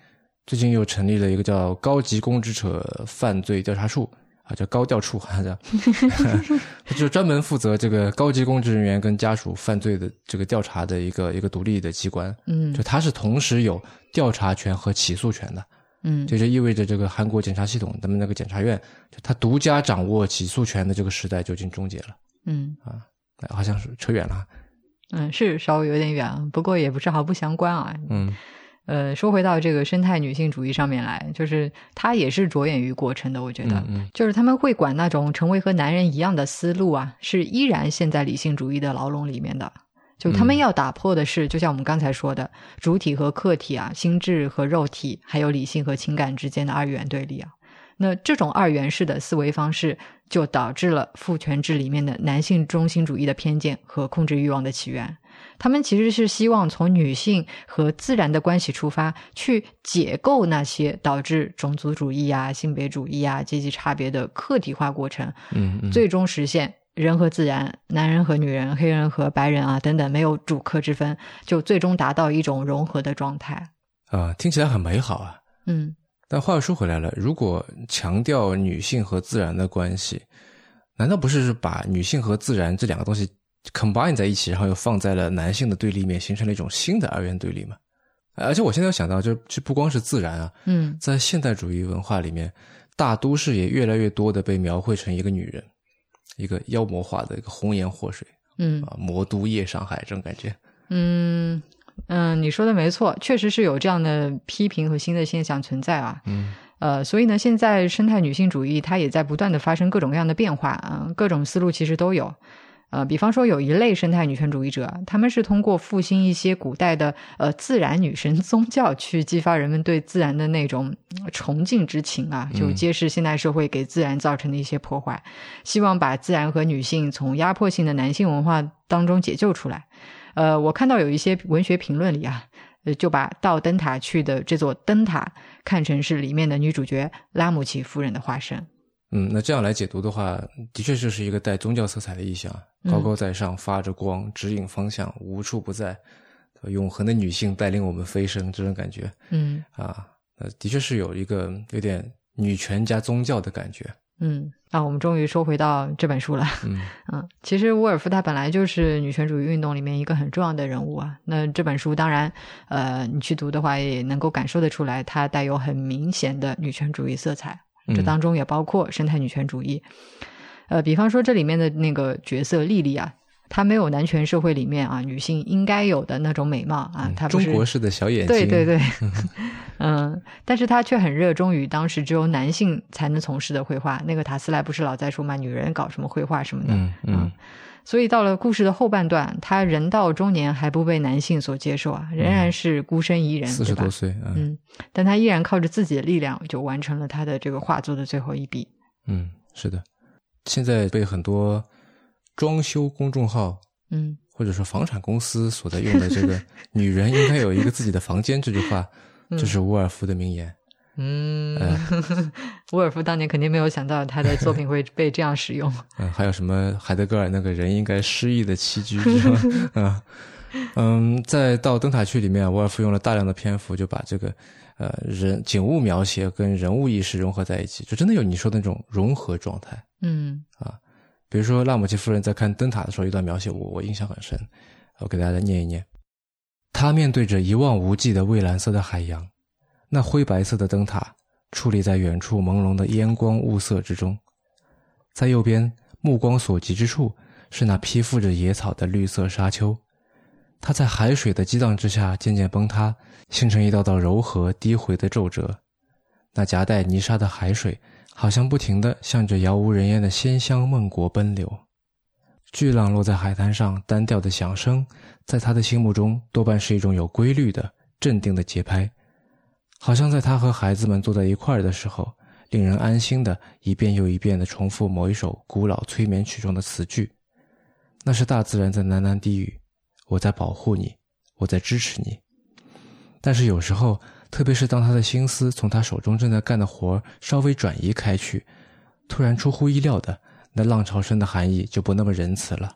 最近又成立了一个叫高级公职者犯罪调查处啊，叫高调处，好像叫，就专门负责这个高级公职人员跟家属犯罪的这个调查的一个一个独立的机关。嗯就他是同时有调查权和起诉权的，嗯这就意味着这个韩国检察系统，咱们那个检察院，就他独家掌握起诉权的这个时代就已经终结了。嗯啊好像是扯远了。嗯，是稍微有点远，啊，不过也不是毫不相关啊。嗯呃，说回到这个生态女性主义上面来，就是它也是着眼于过程的，我觉得。嗯嗯就是他们会管那种成为和男人一样的思路啊，是依然陷在理性主义的牢笼里面的。就他们要打破的是，就像我们刚才说的，主体和客体啊，心智和肉体，还有理性和情感之间的二元对立啊。那这种二元式的思维方式，就导致了父权制里面的男性中心主义的偏见和控制欲望的起源。他们其实是希望从女性和自然的关系出发，去解构那些导致种族主义啊、性别主义啊、阶级差别的客体化过程，嗯嗯，最终实现人和自然、男人和女人、黑人和白人啊等等没有主客之分，就最终达到一种融合的状态。啊、听起来很美好啊。嗯但话又说回来了，如果强调女性和自然的关系，难道不是把女性和自然这两个东西 combine 在一起，然后又放在了男性的对立面，形成了一种新的二元对立嘛？而且我现在又想到，就这不光是自然啊，嗯在现代主义文化里面，大都市也越来越多的被描绘成一个女人，一个妖魔化的一个红颜祸水嗯啊，魔都夜上海这种感觉。嗯，嗯，你说的没错，确实是有这样的批评和新的现象存在啊。嗯呃，所以呢，现在生态女性主义它也在不断的发生各种各样的变化啊、各种思路其实都有。呃，比方说有一类生态女权主义者，他们是通过复兴一些古代的呃自然女神宗教，去激发人们对自然的那种呃崇敬之情啊，就嗯揭示现代社会给自然造成的一些破坏，希望把自然和女性从压迫性的男性文化当中解救出来。呃，我看到有一些文学评论里啊，呃，就把到灯塔去的这座灯塔看成是里面的女主角拉姆齐夫人的化身。嗯，那这样来解读的话，的确就是一个带宗教色彩的意象，嗯高高在上，发着光，指引方向，无处不在，永恒的女性带领我们飞升，这种感觉嗯啊，呃，的确是有一个有点女权加宗教的感觉。嗯，啊，我们终于说回到这本书了。嗯 嗯，其实沃尔夫他本来就是女权主义运动里面一个很重要的人物啊。那这本书当然，呃，你去读的话也能够感受得出来，它带有很明显的女权主义色彩。这嗯当中也包括生态女权主义。呃，比方说这里面的那个角色莉莉啊，她没有男权社会里面啊女性应该有的那种美貌啊嗯，她不是中国式的小眼睛，对对对，嗯，但是她却很热衷于当时只有男性才能从事的绘画。那个塔斯莱不是老在说嘛，女人搞什么绘画什么的，嗯嗯所以到了故事的后半段，她人到中年还不被男性所接受啊，仍然是孤身一人，四十多？岁，嗯嗯，但她依然靠着自己的力量，就完成了她的这个画作的最后一笔。嗯，是的。现在被很多装修公众号嗯或者说房产公司所在用的这个 “女人应该有一个自己的房间”这句话，这是沃尔夫的名言。嗯，呃 沃尔夫当年肯定没有想到他的作品会被这样使用。嗯，还有什么海德格尔那个人应该失忆的栖居是吧？啊，嗯，在到灯塔区里面，沃尔夫用了大量的篇幅就把这个呃人景物描写跟人物意识融合在一起，就真的有你说的那种融合状态。嗯啊比如说拉姆齐夫人在看灯塔的时候，一段描写我我印象很深，我给大家念一念。他面对着一望无际的蔚蓝色的海洋，那灰白色的灯塔矗立在远处朦胧的烟光雾色之中，在右边目光所及之处是那披覆着野草的绿色沙丘，它在海水的激荡之下渐渐崩塌，形成一道道柔和低回的皱褶。那夹带泥沙的海水好像不停地向着杳无人烟的仙乡梦国奔流。巨浪落在海滩上，单调的响声，在他的心目中多半是一种有规律的、镇定的节拍，好像在他和孩子们坐在一块儿的时候，令人安心的一遍又一遍地重复某一首古老催眠曲中的词句。那是大自然在喃喃低语：“我在保护你，我在支持你。”但是有时候，特别是当他的心思从他手中正在干的活儿稍微转移开去，突然出乎意料的，那浪潮声的含义就不那么仁慈了。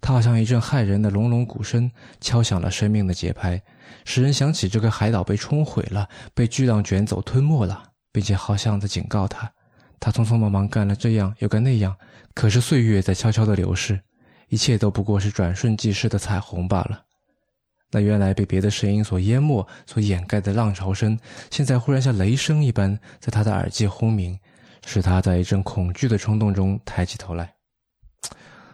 它好像一阵骇人的隆隆鼓声，敲响了生命的节拍，使人想起这个海岛被冲毁了，被巨浪卷走吞没了，并且好像在警告他：他匆匆忙忙干了这样又干那样，可是岁月在悄悄地流逝，一切都不过是转瞬即逝的彩虹罢了。那原来被别的声音所淹没、所掩盖的浪潮声，现在忽然像雷声一般在他的耳际轰鸣，使他在一阵恐惧的冲动中抬起头来。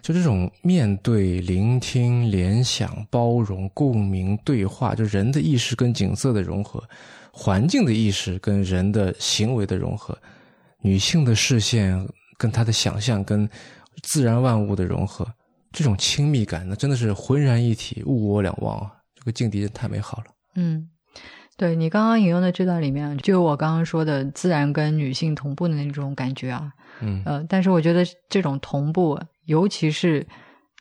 就这种面对、聆听、联想、包容、共鸣、对话，就人的意识跟景色的融合，环境的意识跟人的行为的融合，女性的视线跟她的想象跟自然万物的融合，这种亲密感，那真的是浑然一体，物我两忘啊！这个境地太美好了。嗯，对你刚刚引用的这段里面，就有我刚刚说的自然跟女性同步的那种感觉啊。嗯呃，但是我觉得这种同步，尤其是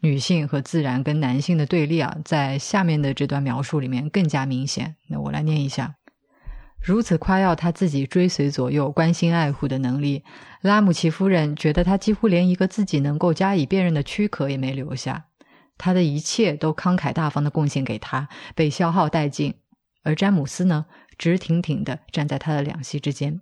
女性和自然跟男性的对立啊，在下面的这段描述里面更加明显。那我来念一下。如此夸耀他自己追随左右、关心爱护的能力，拉姆齐夫人觉得他几乎连一个自己能够加以辨认的躯壳也没留下。他的一切都慷慨大方的贡献给他，被消耗殆尽。而詹姆斯呢，直挺挺的站在他的两膝之间，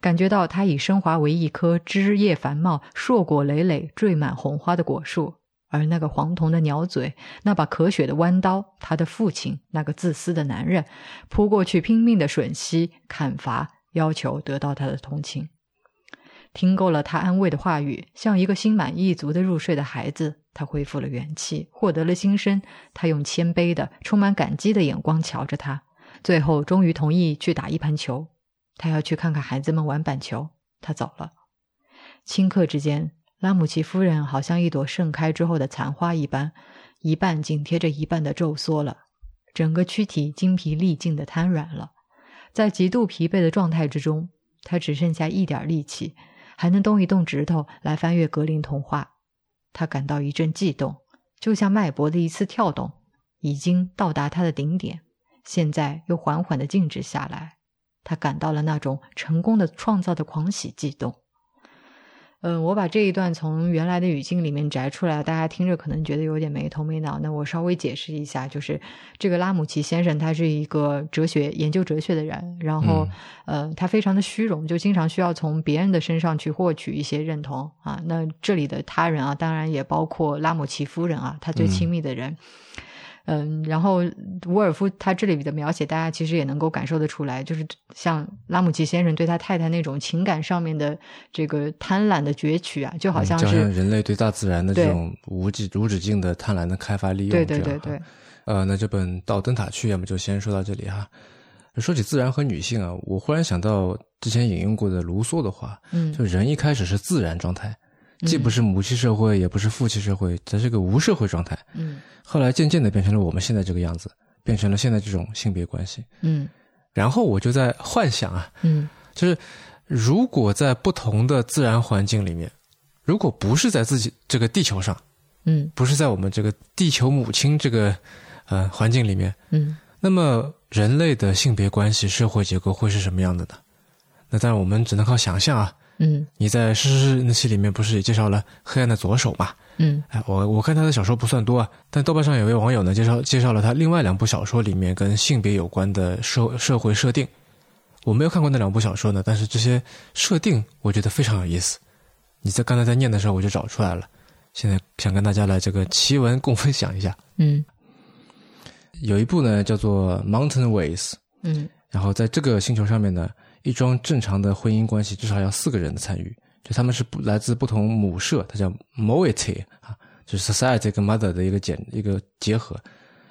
感觉到他已升华为一棵枝叶繁茂、硕果累累、缀满红花的果树。而那个黄铜的鸟嘴，那把可血的弯刀，他的父亲，那个自私的男人，扑过去拼命的吮吸、砍伐，要求得到他的同情。听够了他安慰的话语，像一个心满意足的入睡的孩子，他恢复了元气，获得了新生。他用谦卑的、充满感激的眼光瞧着他，最后终于同意去打一盘球。他要去看看孩子们玩板球。他走了。顷刻之间，拉姆齐夫人好像一朵盛开之后的残花一般，一半紧贴着一半的皱缩了，整个躯体精疲力尽的瘫软了。在极度疲惫的状态之中，他只剩下一点力气，还能动一动指头来翻阅格林童话。他感到一阵悸动，就像脉搏的一次跳动，已经到达他的顶点，现在又缓缓的静止下来。他感到了那种成功的创造的狂喜悸动。嗯，我把这一段从原来的语境里面摘出来，大家听着可能觉得有点没头没脑。那我稍微解释一下，就是这个拉姆齐先生，他是一个哲学研究哲学的人，然后呃，他非常的虚荣，就经常需要从别人的身上去获取一些认同啊。那这里的他人啊，当然也包括拉姆齐夫人啊，他最亲密的人。嗯，然后沃尔夫他这里的描写，大家其实也能够感受得出来，就是像拉姆齐先生对他太太那种情感上面的这个贪婪的攫取啊，就好像是人类对大自然的这种无止无止境的贪婪的开发利用。对对对对。呃，那这本《到灯塔去》要么就先说到这里哈。说起自然和女性啊，我忽然想到之前引用过的卢梭的话，嗯，就人一开始是自然状态。既不是母系社会，也不是父系社会，它是个无社会状态。嗯，后来渐渐的变成了我们现在这个样子，变成了现在这种性别关系。嗯，然后我就在幻想啊，嗯，就是如果在不同的自然环境里面，如果不是在自己这个地球上，嗯，不是在我们这个地球母亲这个呃环境里面，嗯，那么人类的性别关系、社会结构会是什么样的呢？那当然我们只能靠想象啊。嗯，你在《诗诗》那期里面不是也介绍了《黑暗的左手》嘛？嗯，哎，我我看他的小说不算多啊，但豆瓣上有位网友呢介绍介绍了他另外两部小说里面跟性别有关的社社会设定。我没有看过那两部小说呢，但是这些设定我觉得非常有意思。你在刚才在念的时候我就找出来了，现在想跟大家来这个奇闻共分享一下。嗯，有一部呢叫做《Mountain Ways》。嗯，然后在这个星球上面呢。一桩正常的婚姻关系至少要四个人的参与，就他们是来自不同母社，它叫 moiety 啊，就是 society 跟 mother 的一个简一个结合，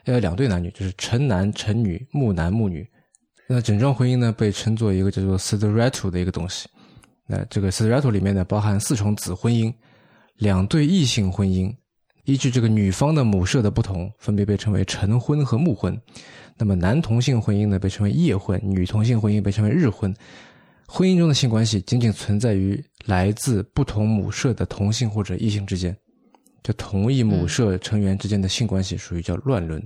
要有两对男女，就是成男成女，木男木女。那整桩婚姻呢，被称作一个叫做 s i d e r a t o 的一个东西。那这个 s i d e r a t o 里面呢，包含四重子婚姻，两对异性婚姻，依据这个女方的母社的不同，分别被称为晨婚和暮婚。那么男同性婚姻呢，被称为夜婚；女同性婚姻被称为日婚。婚姻中的性关系仅仅存在于来自不同母社的同性或者异性之间，就同一母社成员之间的性关系属于叫乱伦。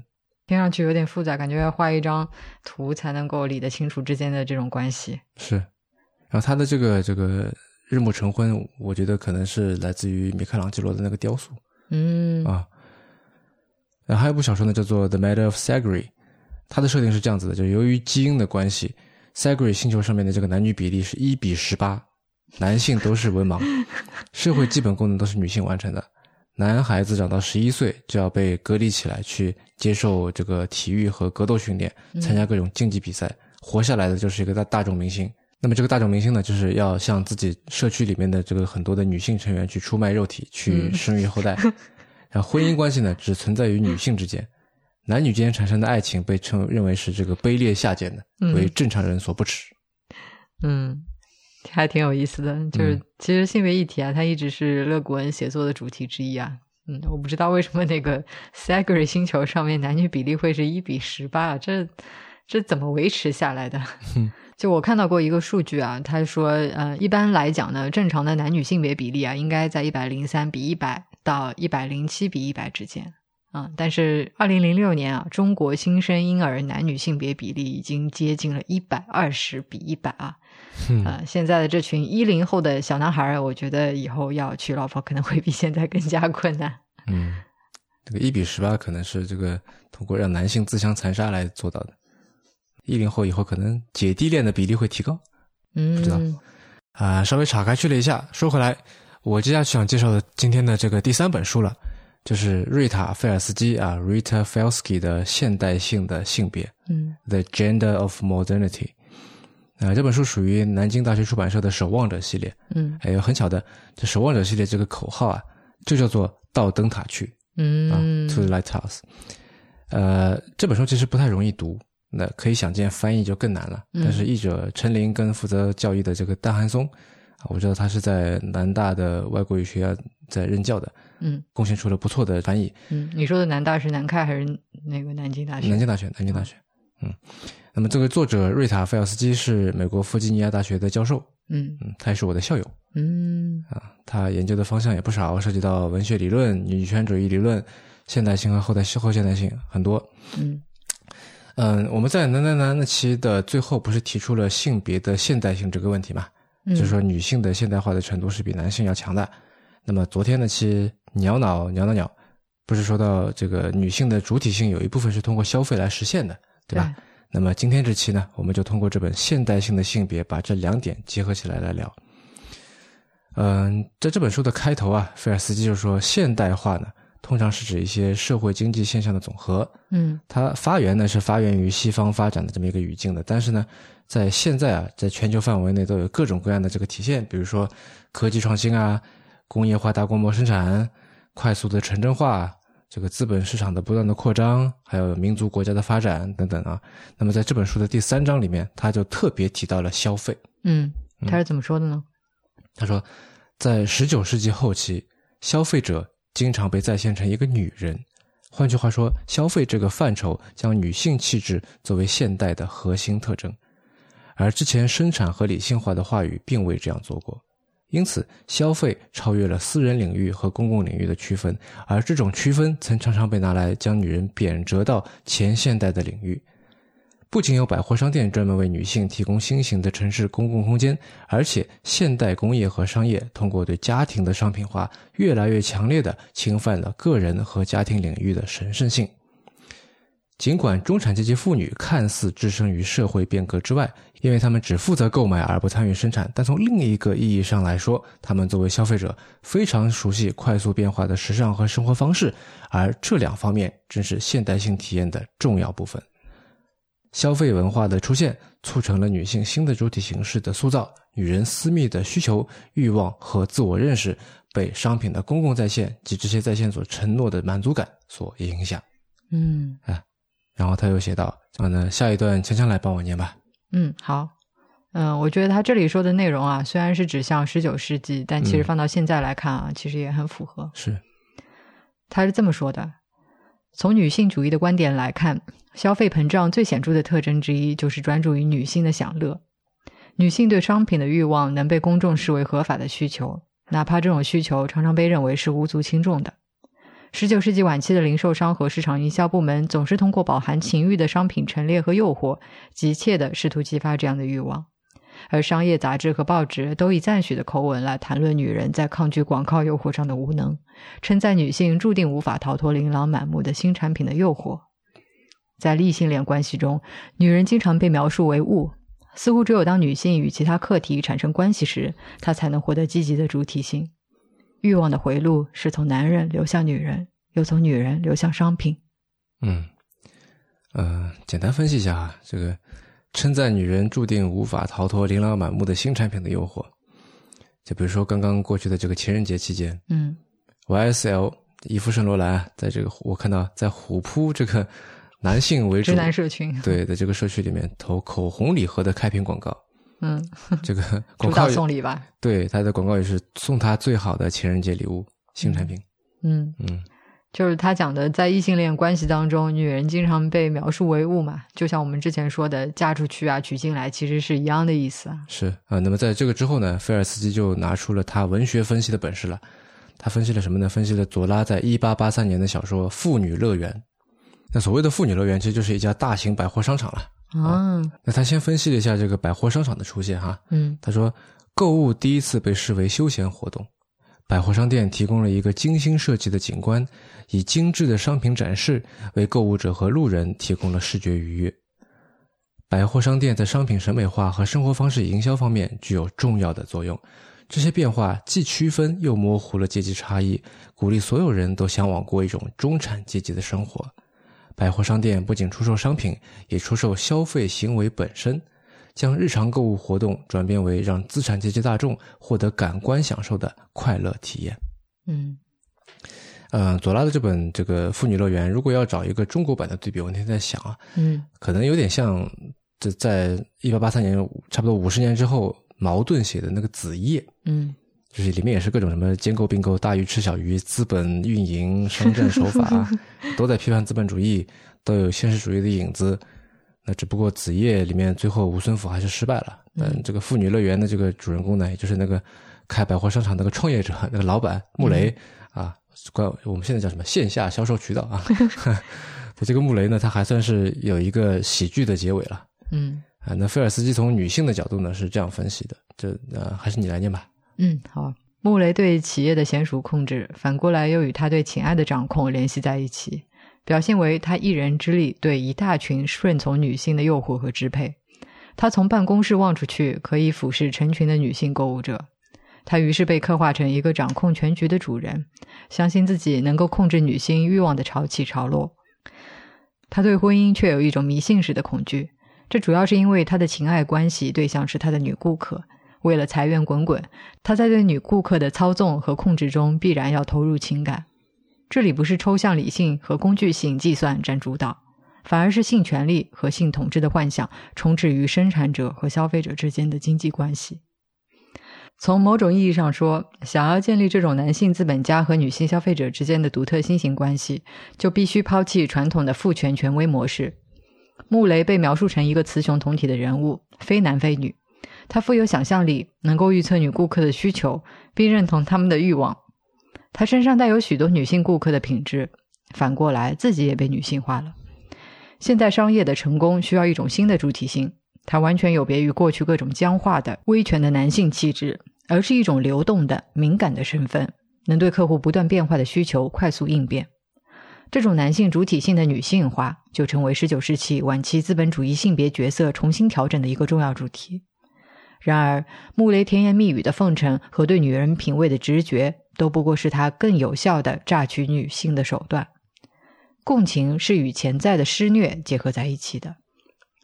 听上去有点复杂，感觉要画一张图才能够理得清楚之间的这种关系。是，然后他的这个这个日暮晨昏，我觉得可能是来自于米开朗基罗的那个雕塑。嗯啊，然后还有一部小说呢，叫做《The Matter of Sagri》。它的设定是这样子的，就由于基因的关系，Sagri 星球上面的这个男女比例是一比十八，男性都是文盲，社会基本功能都是女性完成的。男孩子长到十一岁就要被隔离起来，去接受这个体育和格斗训练，参加各种竞技比赛，活下来的就是一个大大众明星。那么这个大众明星呢，就是要向自己社区里面的这个很多的女性成员去出卖肉体，去生育后代。然后婚姻关系呢，只存在于女性之间。男女间产生的爱情被称认为是这个卑劣下贱的，为正常人所不耻。嗯，还挺有意思的。就是其实性别议题啊，它一直是勒古恩写作的主题之一啊。嗯，我不知道为什么那个 Sagri 星球上面男女比例会是一比十八啊？这这怎么维持下来的？就我看到过一个数据啊，他说，呃，一般来讲呢，正常的男女性别比例啊，应该在一百零三比一百到一百零七比一百之间。啊，但是二零零六年啊，中国新生婴儿男女性别比例已经接近了一百二十比一百啊。啊，现在的这群一零后的小男孩，我觉得以后要娶老婆可能会比现在更加困难。嗯，这个一比十八可能是这个通过让男性自相残杀来做到的。一零后以后可能姐弟恋的比例会提高。嗯，不知道。啊，稍微岔开去了一下，说回来，我接下去想介绍的今天的这个第三本书了。就是瑞塔·菲尔斯基啊，Rita Felsky 的现代性的性别，嗯，The Gender of Modernity。啊，这本书属于南京大学出版社的守望者系列。嗯还有，很巧的，这守望者系列这个口号啊，就叫做到灯塔去啊嗯，To the Lighthouse。呃，这本书其实不太容易读，那可以想见翻译就更难了。嗯但是译者陈琳跟负责教育的这个丹寒松，啊，我知道他是在南大的外国语学院在任教的，嗯贡献出了不错的翻译。嗯，你说的南大是南开还是那个南京大学？南京大学，南京大学，嗯，那么这个作者瑞塔·费尔斯基是美国弗吉尼亚大学的教授，嗯嗯，他也是我的校友嗯啊。他研究的方向也不少，涉及到文学理论、女权主义理论、现代性和后代后现代性很多。嗯嗯，我们在南南南那期的最后不是提出了性别的现代性这个问题嘛？嗯，就是说女性的现代化的程度是比男性要强的。那么昨天那期鸟脑鸟脑鸟，不是说到这个女性的主体性有一部分是通过消费来实现的，对吧？那么今天这期呢，我们就通过这本《现代性的性别》，把这两点结合起来来聊。嗯，在这本书的开头啊，菲尔斯基就说，现代化呢，通常是指一些社会经济现象的总和。嗯它发源呢是发源于西方发展的这么一个语境的，但是呢，在现在啊，在全球范围内都有各种各样的这个体现，比如说科技创新啊、工业化大规模生产、快速的城镇化、这个资本市场的不断的扩张，还有民族国家的发展等等啊。那么在这本书的第三章里面，他就特别提到了消费。嗯，他是怎么说的呢？他说，在十九世纪后期，消费者经常被再现成一个女人。换句话说，消费这个范畴将女性气质作为现代的核心特征，而之前生产和理性化的话语并未这样做过。因此，消费超越了私人领域和公共领域的区分，而这种区分曾常常被拿来将女人贬谪到前现代的领域。不仅有百货商店专门为女性提供新型的城市公共空间，而且现代工业和商业通过对家庭的商品化，越来越强烈地侵犯了个人和家庭领域的神圣性。尽管中产阶级妇女看似置身于社会变革之外，因为她们只负责购买而不参与生产，但从另一个意义上来说，她们作为消费者非常熟悉快速变化的时尚和生活方式，而这两方面正是现代性体验的重要部分。消费文化的出现，促成了女性新的主体形式的塑造，女人私密的需求、欲望和自我认识被商品的公共在线及这些在线所承诺的满足感所影响。嗯然后他又写道：“啊，那下一段锵锵来帮我念吧。嗯，好。嗯，我觉得他这里说的内容啊，虽然是指向十九世纪，但其实嗯放到现在来看啊，其实也很符合。是，他是这么说的：从女性主义的观点来看，消费膨胀最显著的特征之一就是专注于女性的享乐。女性对商品的欲望能被公众视为合法的需求，哪怕这种需求常常被认为是无足轻重的。十九世纪晚期的零售商和市场营销部门总是通过饱含情欲的商品陈列和诱惑，急切地试图激发这样的欲望。而商业杂志和报纸都以赞许的口吻来谈论女人在抗拒广告诱惑上的无能，称赞女性注定无法逃脱琳琅满目的新产品的诱惑。在异性恋关系中，女人经常被描述为物，似乎只有当女性与其他客体产生关系时，她才能获得积极的主体性。欲望的回路是从男人流向女人，又从女人流向商品。嗯，呃，简单分析一下啊，这个称赞女人注定无法逃脱琳琅满目的新产品的诱惑。就比如说刚刚过去的这个情人节期间嗯，YSL 伊夫圣罗兰啊在这个我看到在虎扑这个男性为主直男社群，对在这个社区里面投口红礼盒的开屏广告，嗯，这个 广告送礼吧，对他的广告也是送他最好的情人节礼物新产品。嗯。嗯就是他讲的，在异性恋关系当中，女人经常被描述为物嘛，就像我们之前说的嫁出去啊、娶进来，其实是一样的意思啊。是啊、那么在这个之后呢，菲尔斯基就拿出了他文学分析的本事了。他分析了什么呢？分析了左拉在一八八三年的小说《妇女乐园》。那所谓的妇女乐园，其实就是一家大型百货商场了。啊，那他先分析了一下这个百货商场的出现哈。嗯他说，购物第一次被视为休闲活动，百货商店提供了一个精心设计的景观，以精致的商品展示为购物者和路人提供了视觉愉悦。百货商店在商品审美化和生活方式营销方面具有重要的作用。这些变化既区分又模糊了阶级差异，鼓励所有人都向往过一种中产阶级的生活。百货商店不仅出售商品，也出售消费行为本身。将日常购物活动转变为让资产阶级大众获得感官享受的快乐体验。嗯呃，左拉的这本这个《妇女乐园》，如果要找一个中国版的对比，我那天在想啊，嗯可能有点像这在一八八三年差不多五十年之后，茅盾写的那个《子夜》，嗯就是里面也是各种什么兼购并购、大鱼吃小鱼、资本运营、商战手法，都在批判资本主义，都有现实主义的影子。那只不过《子夜》里面最后吴孙府还是失败了，但这个妇女乐园的这个主人公呢，也就是那个开百货商场那个创业者，那个老板穆雷、啊，关我们现在叫什么线下销售渠道啊。这个穆雷呢，他还算是有一个喜剧的结尾了嗯啊。那菲尔斯基从女性的角度呢是这样分析的，这呃还是你来念吧。嗯，好。穆雷对企业的娴熟控制，反过来又与他对情爱的掌控联系在一起，表现为他一人之力对一大群顺从女性的诱惑和支配。他从办公室望出去，可以俯视成群的女性购物者。他于是被刻画成一个掌控全局的主人，相信自己能够控制女性欲望的潮起潮落。他对婚姻却有一种迷信式的恐惧，这主要是因为他的情爱关系对象是他的女顾客。为了财源滚滚，他在对女顾客的操纵和控制中必然要投入情感。这里不是抽象理性和工具性计算占主导，反而是性权利和性统治的幻想充斥于生产者和消费者之间的经济关系。从某种意义上说，想要建立这种男性资本家和女性消费者之间的独特新型关系，就必须抛弃传统的父权权威模式。穆雷被描述成一个雌雄同体的人物，非男非女。他富有想象力，能够预测女顾客的需求，并认同他们的欲望。他身上带有许多女性顾客的品质，反过来自己也被女性化了。现代商业的成功需要一种新的主体性，它完全有别于过去各种僵化的、威权的男性气质，而是一种流动的、敏感的身份，能对客户不断变化的需求快速应变。这种男性主体性的女性化，就成为19世纪晚期资本主义性别角色重新调整的一个重要主题。然而，穆雷甜言蜜语的奉承和对女人品味的直觉，都不过是他更有效的榨取女性的手段。共情是与潜在的施虐结合在一起的，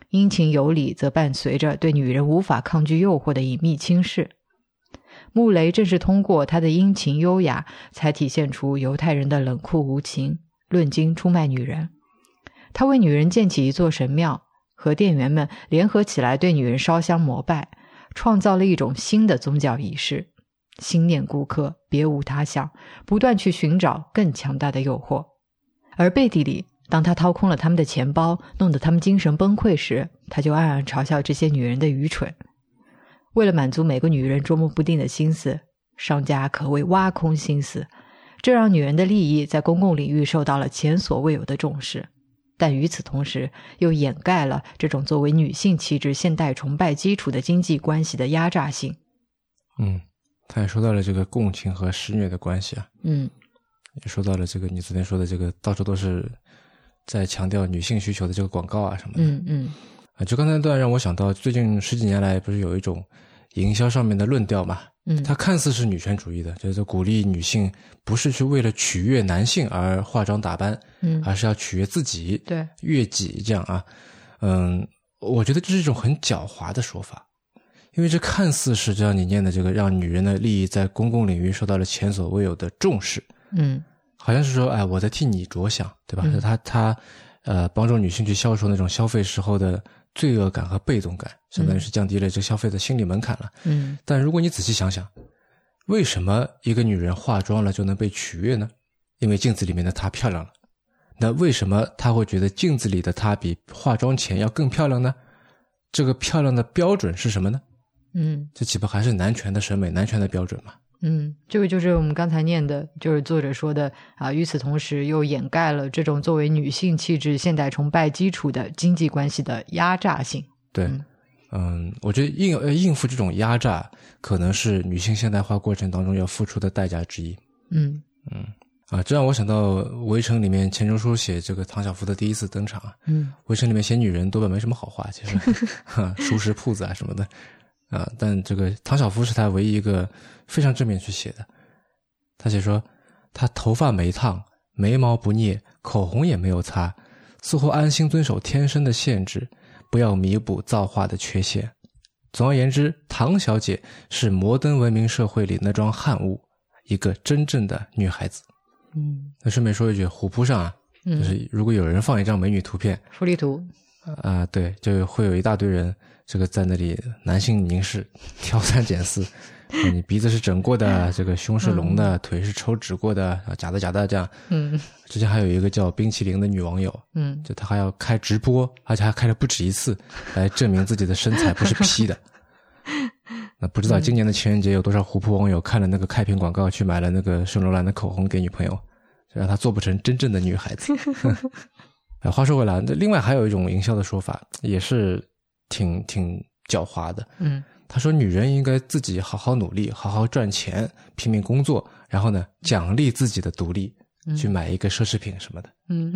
殷勤有礼则伴随着对女人无法抗拒诱惑的隐秘轻视。穆雷正是通过他的殷勤优雅，才体现出犹太人的冷酷无情，论斤出卖女人。他为女人建起一座神庙，和店员们联合起来对女人烧香膜拜。创造了一种新的宗教仪式，心念顾客，别无他想，不断去寻找更强大的诱惑。而背地里，当他掏空了他们的钱包，弄得他们精神崩溃时，他就暗暗嘲笑这些女人的愚蠢。为了满足每个女人捉摸不定的心思，商家可谓挖空心思，这让女人的利益在公共领域受到了前所未有的重视。但与此同时，又掩盖了这种作为女性气质现代崇拜基础的经济关系的压榨性。嗯，他也说到了这个共情和施虐的关系啊，嗯也说到了这个你昨天说的这个到处都是在强调女性需求的这个广告啊什么的。嗯嗯啊，就刚才那段让我想到，最近十几年来不是有一种营销上面的论调嘛？嗯，它看似是女权主义的，就是鼓励女性不是去为了取悦男性而化妆打扮，嗯。而是要取悦自己，对，悦己这样啊。嗯，我觉得这是一种很狡猾的说法，因为这看似是这样你念的这个让女人的利益在公共领域受到了前所未有的重视，嗯。好像是说，哎，我在替你着想，对吧？嗯。他他呃，帮助女性去消除那种消费时候的罪恶感和被动感，相当于是降低了这个消费的心理门槛了。嗯但如果你仔细想想，为什么一个女人化妆了就能被取悦呢？因为镜子里面的她漂亮了。那为什么她会觉得镜子里的她比化妆前要更漂亮呢？这个漂亮的标准是什么呢？嗯这岂不还是男权的审美、男权的标准吗？嗯，这个就是我们刚才念的，就是作者说的啊。与此同时，又掩盖了这种作为女性气质现代崇拜基础的经济关系的压榨性。对，嗯嗯，我觉得应呃应付这种压榨，可能是女性现代化过程当中要付出的代价之一。嗯嗯啊，这让我想到《围城》里面钱钟书写这个唐晓芙的第一次登场啊，嗯《围城》里面写女人多半没什么好话，其实，哈，熟食铺子啊什么的，啊，但这个唐晓芙是他唯一一个非常正面去写的。他写说，他头发没烫，眉毛不捏，口红也没有擦，似乎安心遵守天生的限制，不要弥补造化的缺陷，总而言之，唐小姐是摩登文明社会里那桩汉物，一个真正的女孩子。嗯那顺便说一句，虎扑上啊，就嗯，是如果有人放一张美女图片，福利图，啊、对，就会有一大堆人这个在那里男性凝视，挑三拣四，说你鼻子是整过的，这个胸是隆的，腿是抽脂过的，啊假的假的这样。嗯之前还有一个叫冰淇淋的女网友，嗯就她还要开直播，而且还开了不止一次，来证明自己的身材不是 P 的。那不知道今年的情人节有多少虎扑网友看了那个开屏广告，去买了那个圣罗兰的口红给女朋友，让她做不成真正的女孩子。呃 话说回来，那另外还有一种营销的说法，也是挺挺狡猾的。嗯他说，女人应该自己好好努力，好好赚钱，拼命工作，然后呢，奖励自己的独立，去买一个奢侈品什么的。嗯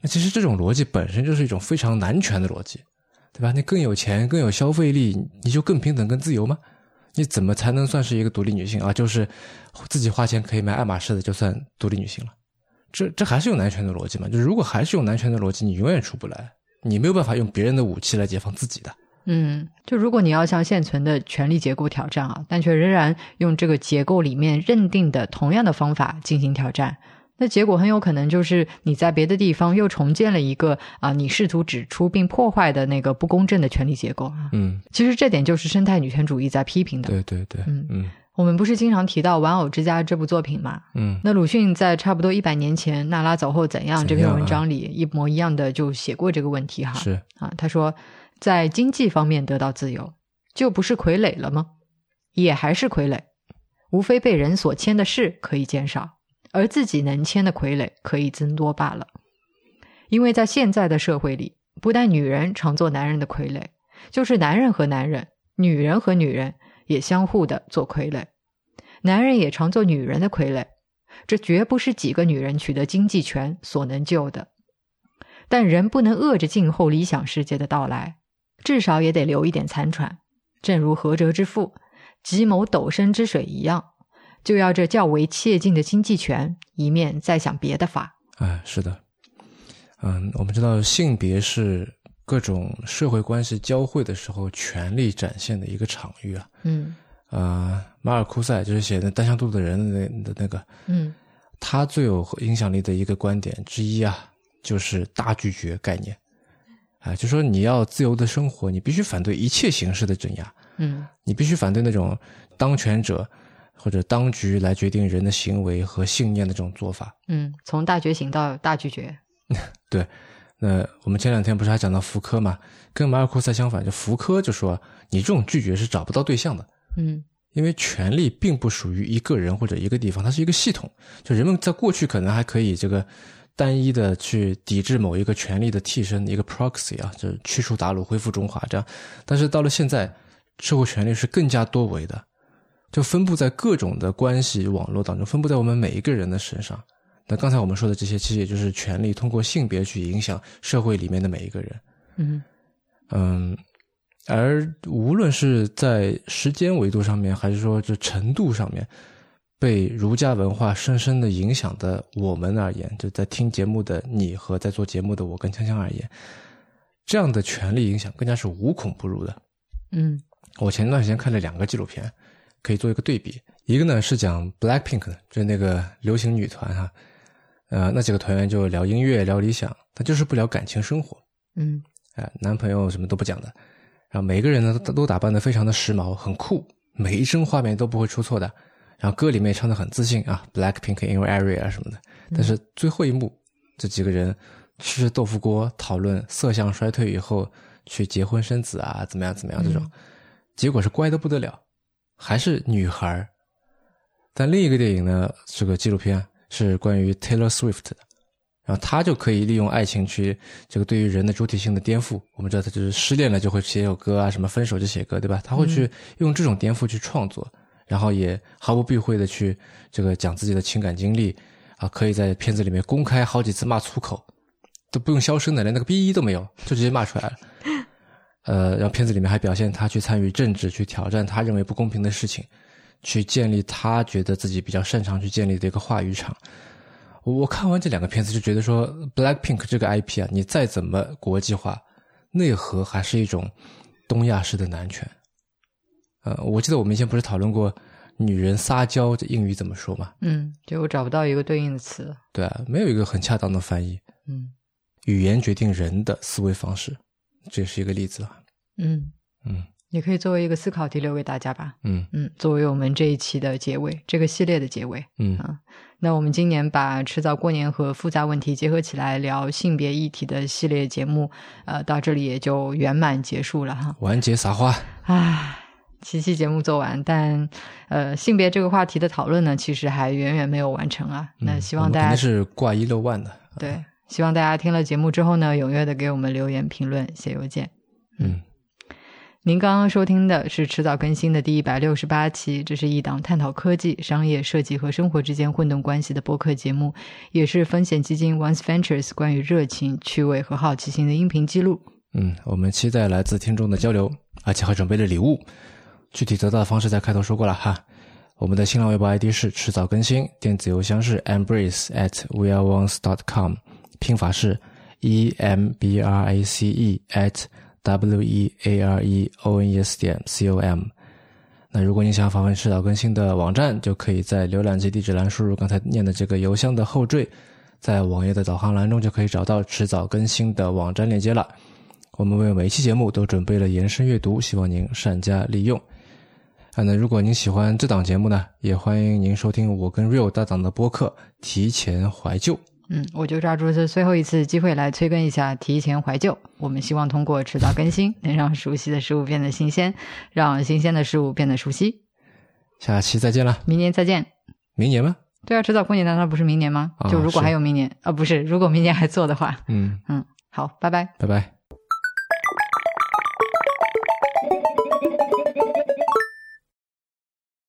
那其实这种逻辑本身就是一种非常男权的逻辑，对吧？你更有钱，更有消费力，你就更平等、更自由吗？你怎么才能算是一个独立女性啊？就是自己花钱可以买爱马仕的，就算独立女性了？这这还是用男权的逻辑吗？就是如果还是用男权的逻辑，你永远出不来，你没有办法用别人的武器来解放自己的。嗯，就如果你要向现存的权力结构挑战啊，但却仍然用这个结构里面认定的同样的方法进行挑战，那结果很有可能就是你在别的地方又重建了一个啊，你试图指出并破坏的那个不公正的权力结构啊。嗯，其实这点就是生态女权主义在批评的。对对对，嗯嗯我们不是经常提到《玩偶之家》这部作品吗？嗯那鲁迅在差不多一百年前《娜拉走后怎样》这篇文章里，一模一样的就写过这个问题哈。是，啊，他说，在经济方面得到自由，就不是傀儡了吗？也还是傀儡，无非被人所牵的事可以减少，而自己能牵的傀儡可以增多罢了。因为在现在的社会里，不但女人常做男人的傀儡，就是男人和男人、女人和女人也相互的做傀儡，男人也常做女人的傀儡。这绝不是几个女人取得经济权所能救的。但人不能饿着静候理想世界的到来，至少也得留一点残喘。正如何哲之父吉某斗深之水一样，就要这较为切近的经济权，一面再想别的法。哎，是的，嗯，我们知道性别是各种社会关系交汇的时候权力展现的一个场域啊。嗯呃，马尔库塞就是写的《单向度的人》的那的那个，嗯他最有影响力的一个观点之一啊，就是大拒绝概念。啊、就说你要自由的生活，你必须反对一切形式的镇压，嗯你必须反对那种当权者或者当局来决定人的行为和信念的这种做法。嗯，从大觉醒到大拒绝。对，那我们前两天不是还讲到福柯嘛？跟马尔库塞相反，就福柯就说你这种拒绝是找不到对象的，嗯因为权力并不属于一个人或者一个地方，它是一个系统。就人们在过去可能还可以这个单一的去抵制某一个权力的替身，一个 proxy 啊，就是驱除鞑虏，恢复中华这样。但是到了现在，社会权力是更加多维的，就分布在各种的关系网络当中，分布在我们每一个人的身上。那刚才我们说的这些，其实也就是权力通过性别去影响社会里面的每一个人。嗯嗯，而无论是在时间维度上面，还是说这程度上面，被儒家文化深深的影响的我们而言，就在听节目的你和在做节目的我跟锵锵而言，这样的权力影响更加是无孔不入的。嗯我前段时间看了两个纪录片，可以做一个对比。一个呢是讲 Blackpink 的，就是那个流行女团哈，呃，那几个团员就聊音乐、聊理想，他就是不聊感情生活。嗯哎，男朋友什么都不讲的，然后每个人呢都都打扮的非常的时髦，很酷，每一帧画面都不会出错的，然后歌里面唱的很自信啊，Blackpink in your area 啊什么的。但是最后一幕，这几个人吃着豆腐锅讨论色相衰退以后去结婚生子啊，怎么样怎么样这种，结果是乖的不得了，还是女孩。但另一个电影呢，是个纪录片是关于 Taylor Swift 的。然后他就可以利用爱情去这个对于人的主体性的颠覆。我们知道他就是失恋了就会写首歌啊，什么分手就写歌，对吧？他会去用这种颠覆去创作，然后也毫不避讳的去这个讲自己的情感经历啊，可以在片子里面公开好几次骂粗口，都不用消声的，连那个哔都没有，就直接骂出来了。呃，然后片子里面还表现他去参与政治，去挑战他认为不公平的事情，去建立他觉得自己比较擅长去建立的一个话语场。我我看完这两个片子就觉得说，Blackpink 这个 IP 啊，你再怎么国际化，内核还是一种东亚式的男权。呃，我记得我们以前不是讨论过女人撒娇这英语怎么说吗？嗯，就我找不到一个对应的词。对啊，没有一个很恰当的翻译。嗯语言决定人的思维方式，这是一个例子啊。嗯，嗯也可以作为一个思考题留给大家吧。嗯嗯，作为我们这一期的结尾，这个系列的结尾。嗯啊那我们今年把迟早过年和复杂问题结合起来聊性别议题的系列节目，呃，到这里也就圆满结束了哈。完结撒花。唉，七期节目做完，但呃，性别这个话题的讨论呢，其实还远远没有完成啊。那希望大家是挂一漏万的。对，希望大家听了节目之后呢，踊跃的给我们留言、评论、写邮件。嗯您刚刚收听的是迟早更新的第一百六十八期，这是一档探讨科技、商业、设计和生活之间混动关系的播客节目，也是风险基金 Once Ventures 关于热情、趣味和好奇心的音频记录。嗯，我们期待来自听众的交流，而且还准备了礼物。具体得到的方式在开头说过了哈。我们的新浪微博 ID 是迟早更新，电子邮箱是 embrace at weareones dot com，拼法是 e m b r a c e at w e a r e o n e s 点 c o m。那如果你想访问迟早更新的网站，就可以在浏览器地址栏输入刚才念的这个邮箱的后缀，在网页的导航栏中就可以找到迟早更新的网站链接了。我们为每一期节目都准备了延伸阅读，希望您善加利用。啊，那如果您喜欢这档节目呢，也欢迎您收听我跟 Real 大档的播客《提前怀旧》。嗯，我就抓住这最后一次机会来催更一下，提前怀旧。我们希望通过迟早更新，能让熟悉的事物变得新鲜，让新鲜的事物变得熟悉。下期再见了，明年再见。明年吗？对啊，迟早过年难道不是明年吗？啊就如果还有明年啊，不是，如果明年还做的话，嗯，嗯，好，拜拜。拜拜。